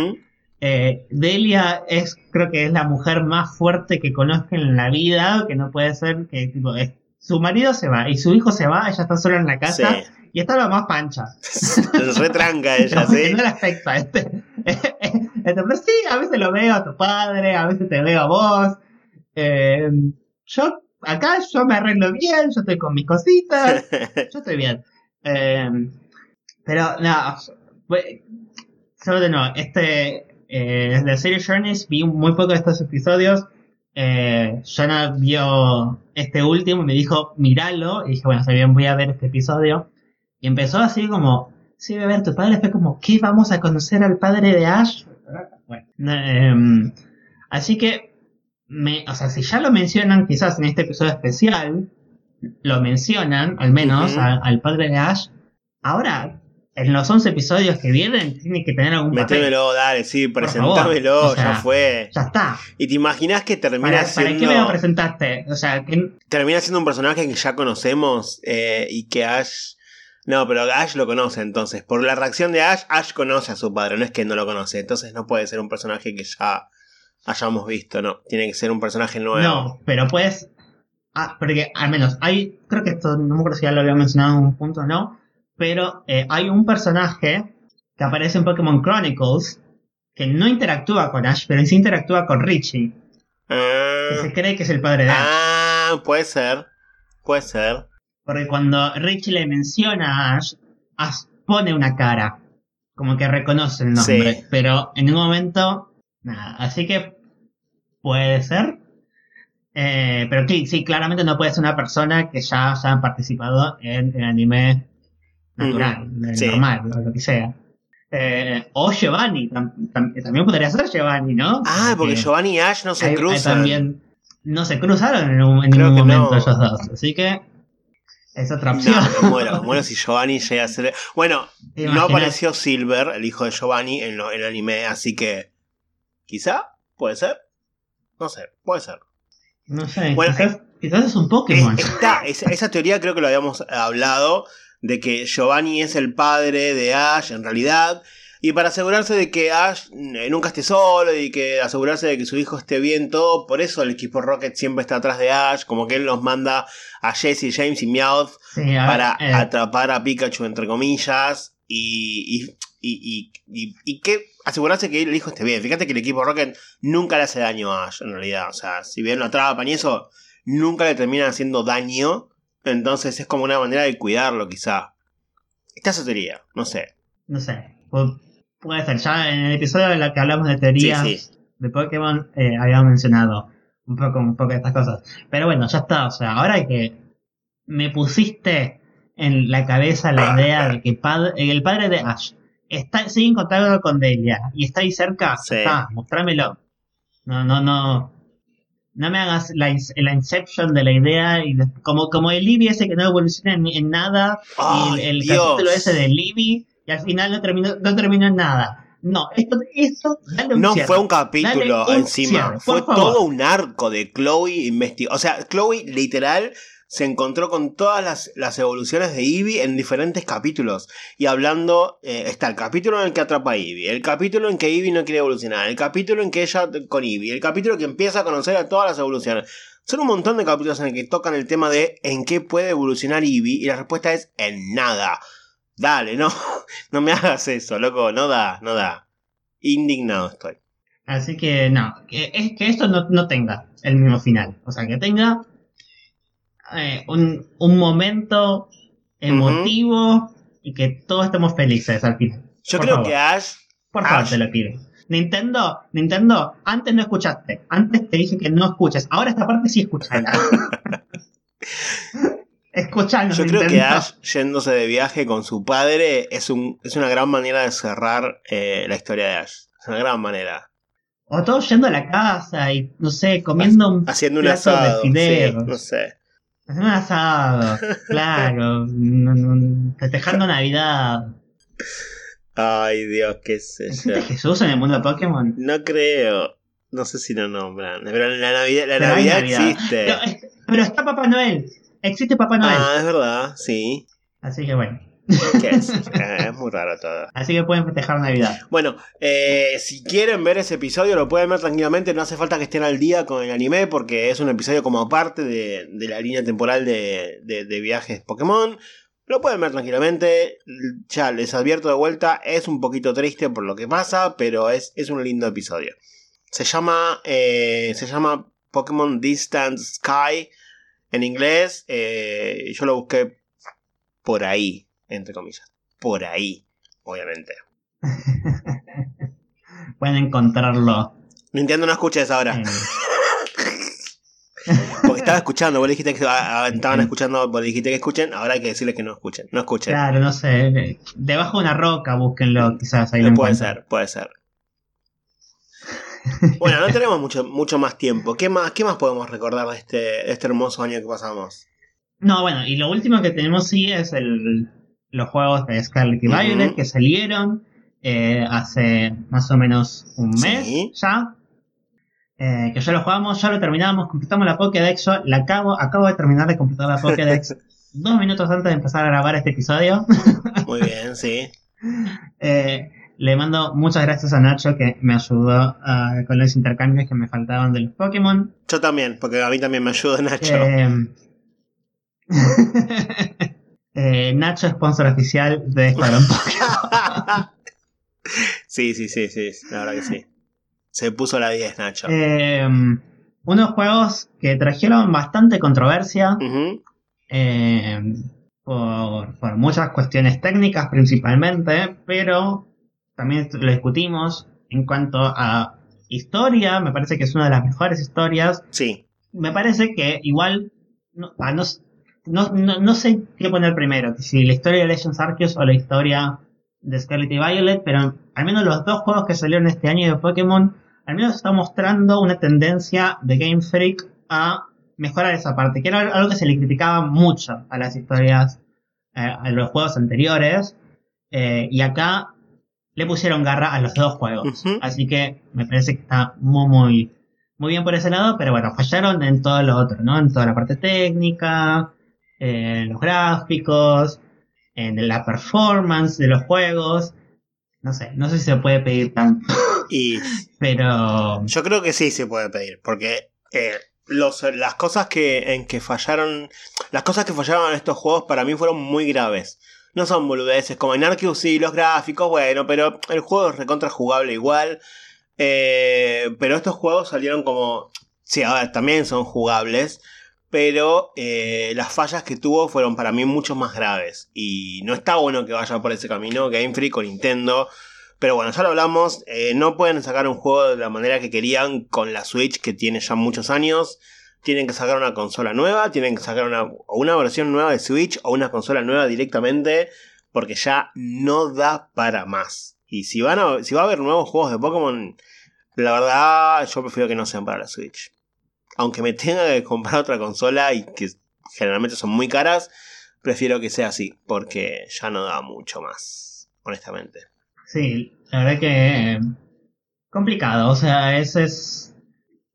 Eh, Delia es, creo que es la mujer más fuerte que conozco en la vida, que no puede ser que tipo, su marido se va y su hijo se va, ella está sola en la casa y está lo más pancha. Retranca ella, sí. No le afecta. Este, este, pero sí, a veces lo veo a tu padre, a veces te veo a vos. Eh, yo, acá yo me arreglo bien, yo estoy con mis cositas, yo estoy bien. Eh, pero, no, solo de nuevo, este, eh, de Series Journeys vi muy poco de estos episodios. Eh, Jonah vio este último y me dijo, míralo. Y dije, bueno, está bien, voy a ver este episodio. Y empezó así como, sí, a ver, tu padre fue como, ¿qué vamos a conocer al padre de Ash? Bueno, eh, así que me, o sea, si ya lo mencionan quizás en este episodio especial, lo mencionan, al menos, al padre de Ash, ahora, en los 11 episodios que vienen, tiene que tener algún Metémelo, dale, sí, presentámelo, ya fue. Ya está. Y te imaginas que termina siendo... ¿Para qué me lo presentaste? O sea, que... Termina siendo un personaje que ya conocemos eh, y que Ash... No, pero Ash lo conoce entonces. Por la reacción de Ash, Ash conoce a su padre, no es que no lo conoce. Entonces no puede ser un personaje que ya hayamos visto, no. Tiene que ser un personaje nuevo. No, pero pues. Ah, porque al menos hay. Creo que esto no me acuerdo si ya lo había mencionado en un punto o no. Pero eh, hay un personaje que aparece en Pokémon Chronicles que no interactúa con Ash, pero sí interactúa con Richie. Ah. que se cree que es el padre de Ash. Ah, puede ser. Puede ser. Porque cuando Richie le menciona a Ash, Ash pone una cara. Como que reconoce el nombre. Pero en un momento. Nada. Así que puede ser. Eh, pero sí, sí, claramente no puede ser una persona que ya haya participado en el anime natural, normal, lo que sea. Eh, o Giovanni, también podría ser Giovanni, ¿no? Ah, porque, Giovanni y Ash no se cruzan. también no se cruzaron en un, en un momento ellos dos, así que es otra opción. No, muero, muero si Giovanni llega a ser. Bueno, no apareció Silver, el hijo de Giovanni, en, en el anime, así que. Quizá, puede ser. No sé, puede ser. No sé, bueno, quizás, es un Pokémon. Está, esa, teoría creo que lo habíamos hablado, de que Giovanni es el padre de Ash en realidad. Y para asegurarse de que Ash eh, nunca esté solo y que asegurarse de que su hijo esté bien, todo, por eso el equipo Rocket siempre está atrás de Ash, como que él los manda a Jesse, James y Meowth para eh. atrapar a Pikachu entre comillas. Y, y, y, y que asegurarse que el hijo esté bien. Fíjate que el equipo Rocket nunca le hace daño a Ash, en realidad. O sea, si bien lo atrapan y eso, nunca le terminan haciendo daño. Entonces es como una manera de cuidarlo, quizá. Esta es teoría, no sé. No sé. puede ser. Ya en el episodio en el que hablamos de teorías de Pokémon, eh, habíamos mencionado un poco, un poco de estas cosas. Pero bueno, ya está. O sea, ahora que me pusiste en la cabeza la idea de que el padre de Ash está, sigue en contacto con Delia y está ahí cerca, está, mostrámelo. No, no, no. No me hagas la, inception de la idea y como, como el Libby ese que no evoluciona en, nada y el, capítulo ese de Libby y al final no terminó, no terminó en nada. No, esto, esto no fue un capítulo encima, fue todo un arco de Chloe investigando. O sea, Chloe literal se encontró con todas las, evoluciones de Eevee en diferentes capítulos. Y hablando, eh, está el capítulo en el que atrapa a Eevee, el capítulo en que Eevee no quiere evolucionar, el capítulo en que ella con Eevee, el capítulo que empieza a conocer a todas las evoluciones. Son un montón de capítulos en el que tocan el tema de en qué puede evolucionar Eevee y la respuesta es en nada. Dale, no, no me hagas eso, loco, no da, no da. Indignado estoy. Así que no, es que esto no, no tenga el mismo final. O sea, que tenga eh, un, un, momento emotivo y que todos estemos felices al final. Yo creo que Ash. Por favor, te lo pido. Nintendo, Nintendo, antes no escuchaste. Antes te dije que no escuches. Ahora esta parte sí escuchala. Escuchando. Yo creo que Ash yéndose de viaje con su padre es, un, es una gran manera de cerrar eh, la historia de Ash. Es una gran manera. O todos yendo a la casa y, no sé, comiendo un Haciendo un asado, de no sé. Es un asado, claro. festejando Navidad. Ay, Dios, qué sé yo. Jesús en el mundo de Pokémon? No creo. No sé si lo nombran. Pero la Navidad, la Navidad, existe. pero está Papá Noel. Existe Papá Noel. Ah, es verdad, sí. Así que bueno. Es? muy raro todo. Así que pueden festejar Navidad. Bueno, eh, si quieren ver ese episodio, lo pueden ver tranquilamente. No hace falta que estén al día con el anime, porque es un episodio como parte de, la línea temporal de, de, viajes Pokémon. Lo pueden ver tranquilamente. Ya les advierto de vuelta, es un poquito triste por lo que pasa, pero es, es un lindo episodio. Se llama, eh, se llama Pokémon Distant Sky en inglés. Eh, yo lo busqué por ahí entre comillas. Por ahí, obviamente. Pueden encontrarlo. Nintendo no escuches ahora. Porque estaba escuchando, vos dijiste que ah, estaban escuchando, vos dijiste que escuchen, ahora hay que decirles que no escuchen, no escuchen. Claro, no sé, debajo de una roca búsquenlo, quizás ahí Puede ser, puede ser. Bueno, no tenemos mucho, mucho más tiempo. ¿Qué más, ¿Qué más podemos recordar de este, de este hermoso año que pasamos? No, bueno, y lo último que tenemos sí es el, los juegos de Scarlet y Violet que salieron eh, hace más o menos un mes ya. Eh, que ya lo jugamos, ya lo terminamos, completamos la Pokédex. Yo la acabo, acabo de terminar de completar la Pokédex dos minutos antes de empezar a grabar este episodio. Muy bien, sí. Eh, le mando muchas gracias a Nacho que me ayudó con los intercambios que me faltaban de los Pokémon. Yo también, porque a mí también me ayuda Nacho. Eh, Nacho, sponsor oficial de Escuadrón sí, sí, sí, sí, la verdad que sí. Se puso la 10, Nacho. Eh, unos juegos que trajeron bastante controversia. Eh, por, por, muchas cuestiones técnicas principalmente, pero también lo discutimos en cuanto a historia, me parece que es una de las mejores historias. Sí. Me parece que igual, no, no, no, no, sé qué poner primero, si la historia de Legends Arceus o la historia de Scarlet y Violet, pero al menos los dos juegos que salieron este año de Pokémon, al menos están mostrando una tendencia de Game Freak a mejorar esa parte, que era algo que se le criticaba mucho a las historias, eh, a los juegos anteriores, eh, y acá le pusieron garra a los dos juegos, así que me parece que está muy, muy, muy bien por ese lado, pero bueno, fallaron en todo lo otro, ¿no? En toda la parte técnica, en los gráficos, en la performance de los juegos. No sé, no sé si se puede pedir tanto. Y pero yo creo que sí se puede pedir, porque eh, los, las cosas que en que fallaron, las cosas que fallaron en estos juegos para mí fueron muy graves. No son boludeces como en Arceus, sí, los gráficos, bueno, pero el juego es recontra jugable igual. Eh, pero estos juegos salieron como. Sí, a ver, también son jugables. Pero eh, las fallas que tuvo fueron para mí mucho más graves. Y no está bueno que vaya por ese camino Game Freak o Nintendo. Pero bueno, ya lo hablamos. Eh, no pueden sacar un juego de la manera que querían con la Switch que tiene ya muchos años. Tienen que sacar una consola nueva, tienen que sacar una, una versión nueva de Switch o una consola nueva directamente. Porque ya no da para más. Y si, van a, si va a haber nuevos juegos de Pokémon, la verdad yo prefiero que no sean para la Switch. Aunque me tenga que comprar otra consola y que generalmente son muy caras, prefiero que sea así, porque ya no da mucho más, honestamente. Sí, la verdad que eh, complicado, o sea, ese es...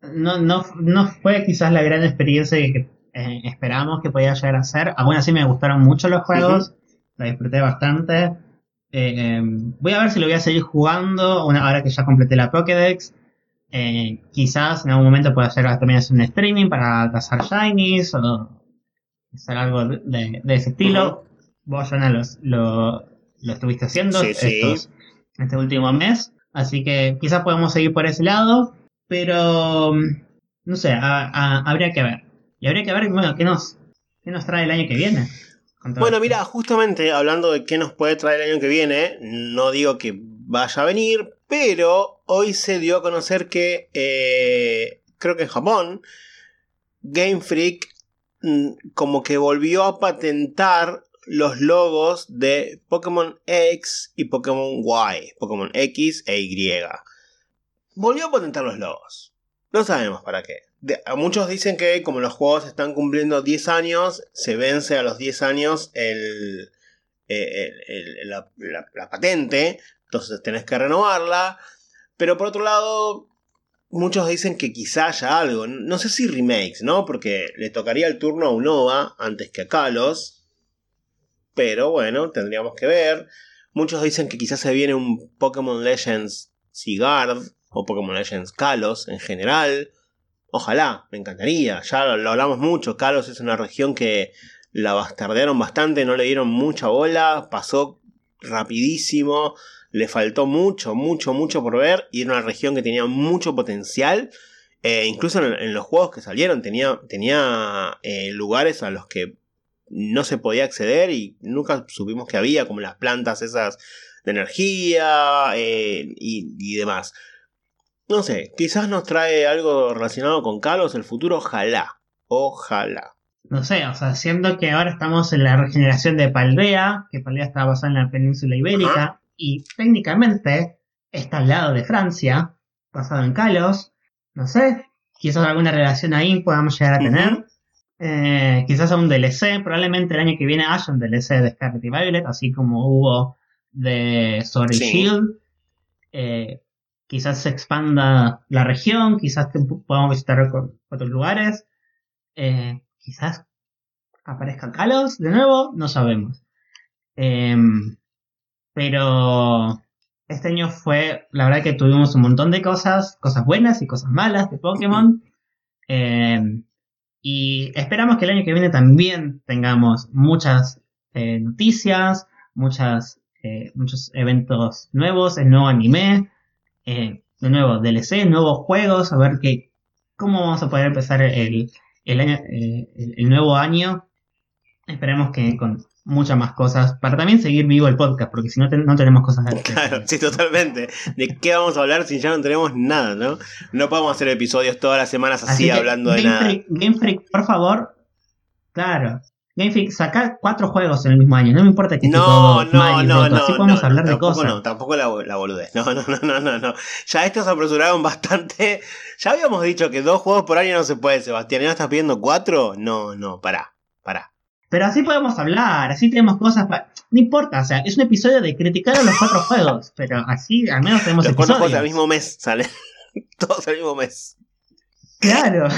No, no, no fue quizás la gran experiencia que eh, esperábamos que podía llegar a ser. Aún así me gustaron mucho los juegos, la disfruté bastante. Eh, em, voy a ver si lo voy a seguir jugando una, ahora que ya completé la Pokédex. Eh, quizás en algún momento pueda hacer también hacer un streaming para cazar shinies o hacer algo de, ese estilo. Vos, Jonah, lo, lo estuviste haciendo este último mes. Así que quizás podemos seguir por ese lado. Pero no sé, habría que ver. Y habría que ver bueno, qué nos, qué nos trae el año que viene. Bueno, mira, justamente hablando de qué nos puede traer el año que viene, no digo que vaya a venir, pero hoy se dio a conocer que eh, creo que en Japón Game Freak mm, como que volvió a patentar los logos de Pokémon X y Pokémon Y, Pokémon X e Y. Volvió a patentar los logos. No sabemos para qué muchos dicen que como los juegos están cumpliendo 10 años, se vence a los 10 años el, eh, la, patente, entonces tenés que renovarla. Pero por otro lado, muchos dicen que quizá haya algo. No sé si remakes, ¿no? Porque le tocaría el turno a Unova antes que a Kalos. Pero bueno, tendríamos que ver. Muchos dicen que quizás se viene un Pokémon Legends Sigard o Pokémon Legends Kalos en general. Ojalá, me encantaría. Ya lo, hablamos mucho. Carlos es una región que la bastardearon bastante, no le dieron mucha bola, pasó rapidísimo, le faltó mucho, mucho, mucho por ver y era una región que tenía mucho potencial. Eh, incluso en, los juegos que salieron tenía, tenía eh, lugares a los que no se podía acceder y nunca supimos que había, como las plantas esas de energía eh, y, y demás. No sé, quizás nos trae algo relacionado con Kalos el futuro, ojalá. Ojalá. No sé, o sea, siendo que ahora estamos en la regeneración de Paldea, que Paldea está basada en la península ibérica, y técnicamente está al lado de Francia, basado en Kalos. No sé, quizás alguna relación ahí podamos llegar a tener. Eh, quizás a un DLC, probablemente el año que viene haya un DLC de Scarlet y Violet, así como hubo de Sword Shield. Eh, quizás se expanda la región, quizás podamos visitar otros lugares, eh, quizás aparezcan Kalos de nuevo, no sabemos. Em, pero este año fue, la verdad que tuvimos un montón de cosas, cosas buenas y cosas malas de Pokémon. Em, y esperamos que el año que viene también tengamos muchas eh, noticias, muchas, eh, muchos eventos nuevos, el nuevo anime, eh, de nuevo, DLC, nuevos juegos, a ver qué, cómo vamos a poder empezar el, el, año, eh, el, nuevo año. Esperemos que con muchas más cosas, para también seguir vivo el podcast, porque si no, no tenemos cosas de Claro, sí, totalmente. ¿De qué vamos a hablar si ya no tenemos nada, no? No podemos hacer episodios todas las semanas así, hablando de nada. Game Freak, por favor, claro, Game saca cuatro juegos en el mismo año. No me importa que esté no, todo no, no, no, Así podemos hablar de cosas. No, tampoco la, la boludez. No, no, no, no, no, Ya estos apresuraron bastante. Ya habíamos dicho que dos juegos por año no se puede, Sebastián. ¿Y no estás pidiendo cuatro? No, no, pará, pará. Pero así podemos hablar, así tenemos cosas para... No importa, o sea, es un episodio de criticar a los cuatro juegos, pero así al menos tenemos los cuatro juegos al mismo mes salen. Todos al mismo mes. Claro.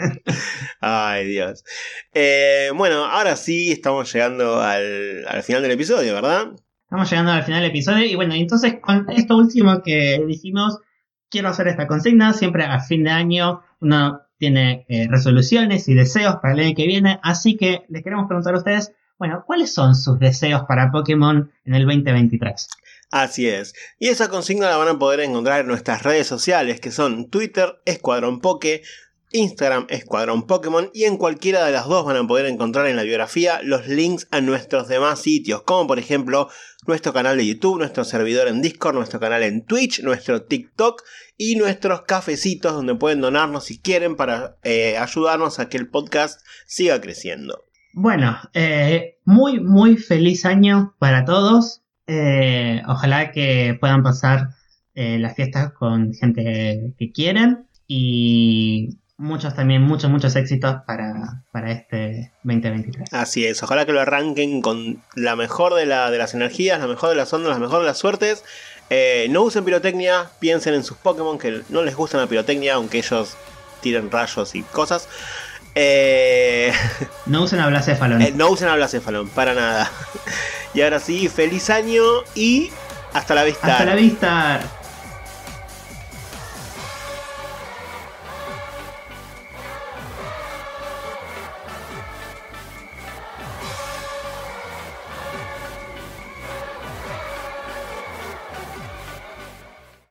Ay, Dios. Eh, bueno, ahora sí estamos llegando al, final del episodio, ¿verdad? Estamos llegando al final del episodio y bueno, entonces con esto último que dijimos, quiero hacer esta consigna, siempre a fin de año uno tiene eh, resoluciones y deseos para el año que viene, así que les queremos preguntar a ustedes bueno, ¿cuáles son sus deseos para Pokémon en el 2023? Así es. Y esa consigna la van a poder encontrar en nuestras redes sociales, que son Twitter, Escuadrón Poke, Instagram, Escuadrón Pokémon, y en cualquiera de las dos van a poder encontrar en la biografía los links a nuestros demás sitios, como por ejemplo nuestro canal de YouTube, nuestro servidor en Discord, nuestro canal en Twitch, nuestro TikTok y nuestros cafecitos donde pueden donarnos si quieren para eh, ayudarnos a que el podcast siga creciendo. Bueno, eh, muy, muy feliz año para todos. Eh, ojalá que puedan pasar las fiestas con gente que quieren y muchos también, muchos, muchos éxitos para, para, este 2023. Así es, ojalá que lo arranquen con la mejor de, la, de las energías, la mejor de las ondas, la mejor de las suertes. Eh, no usen pirotecnia, piensen en sus Pokémon que no les gusta la pirotecnia, aunque ellos tiren rayos y cosas. Eh... No usen a. Eh, no usen a para nada. y ahora sí, feliz año y hasta la vista. Hasta la vista.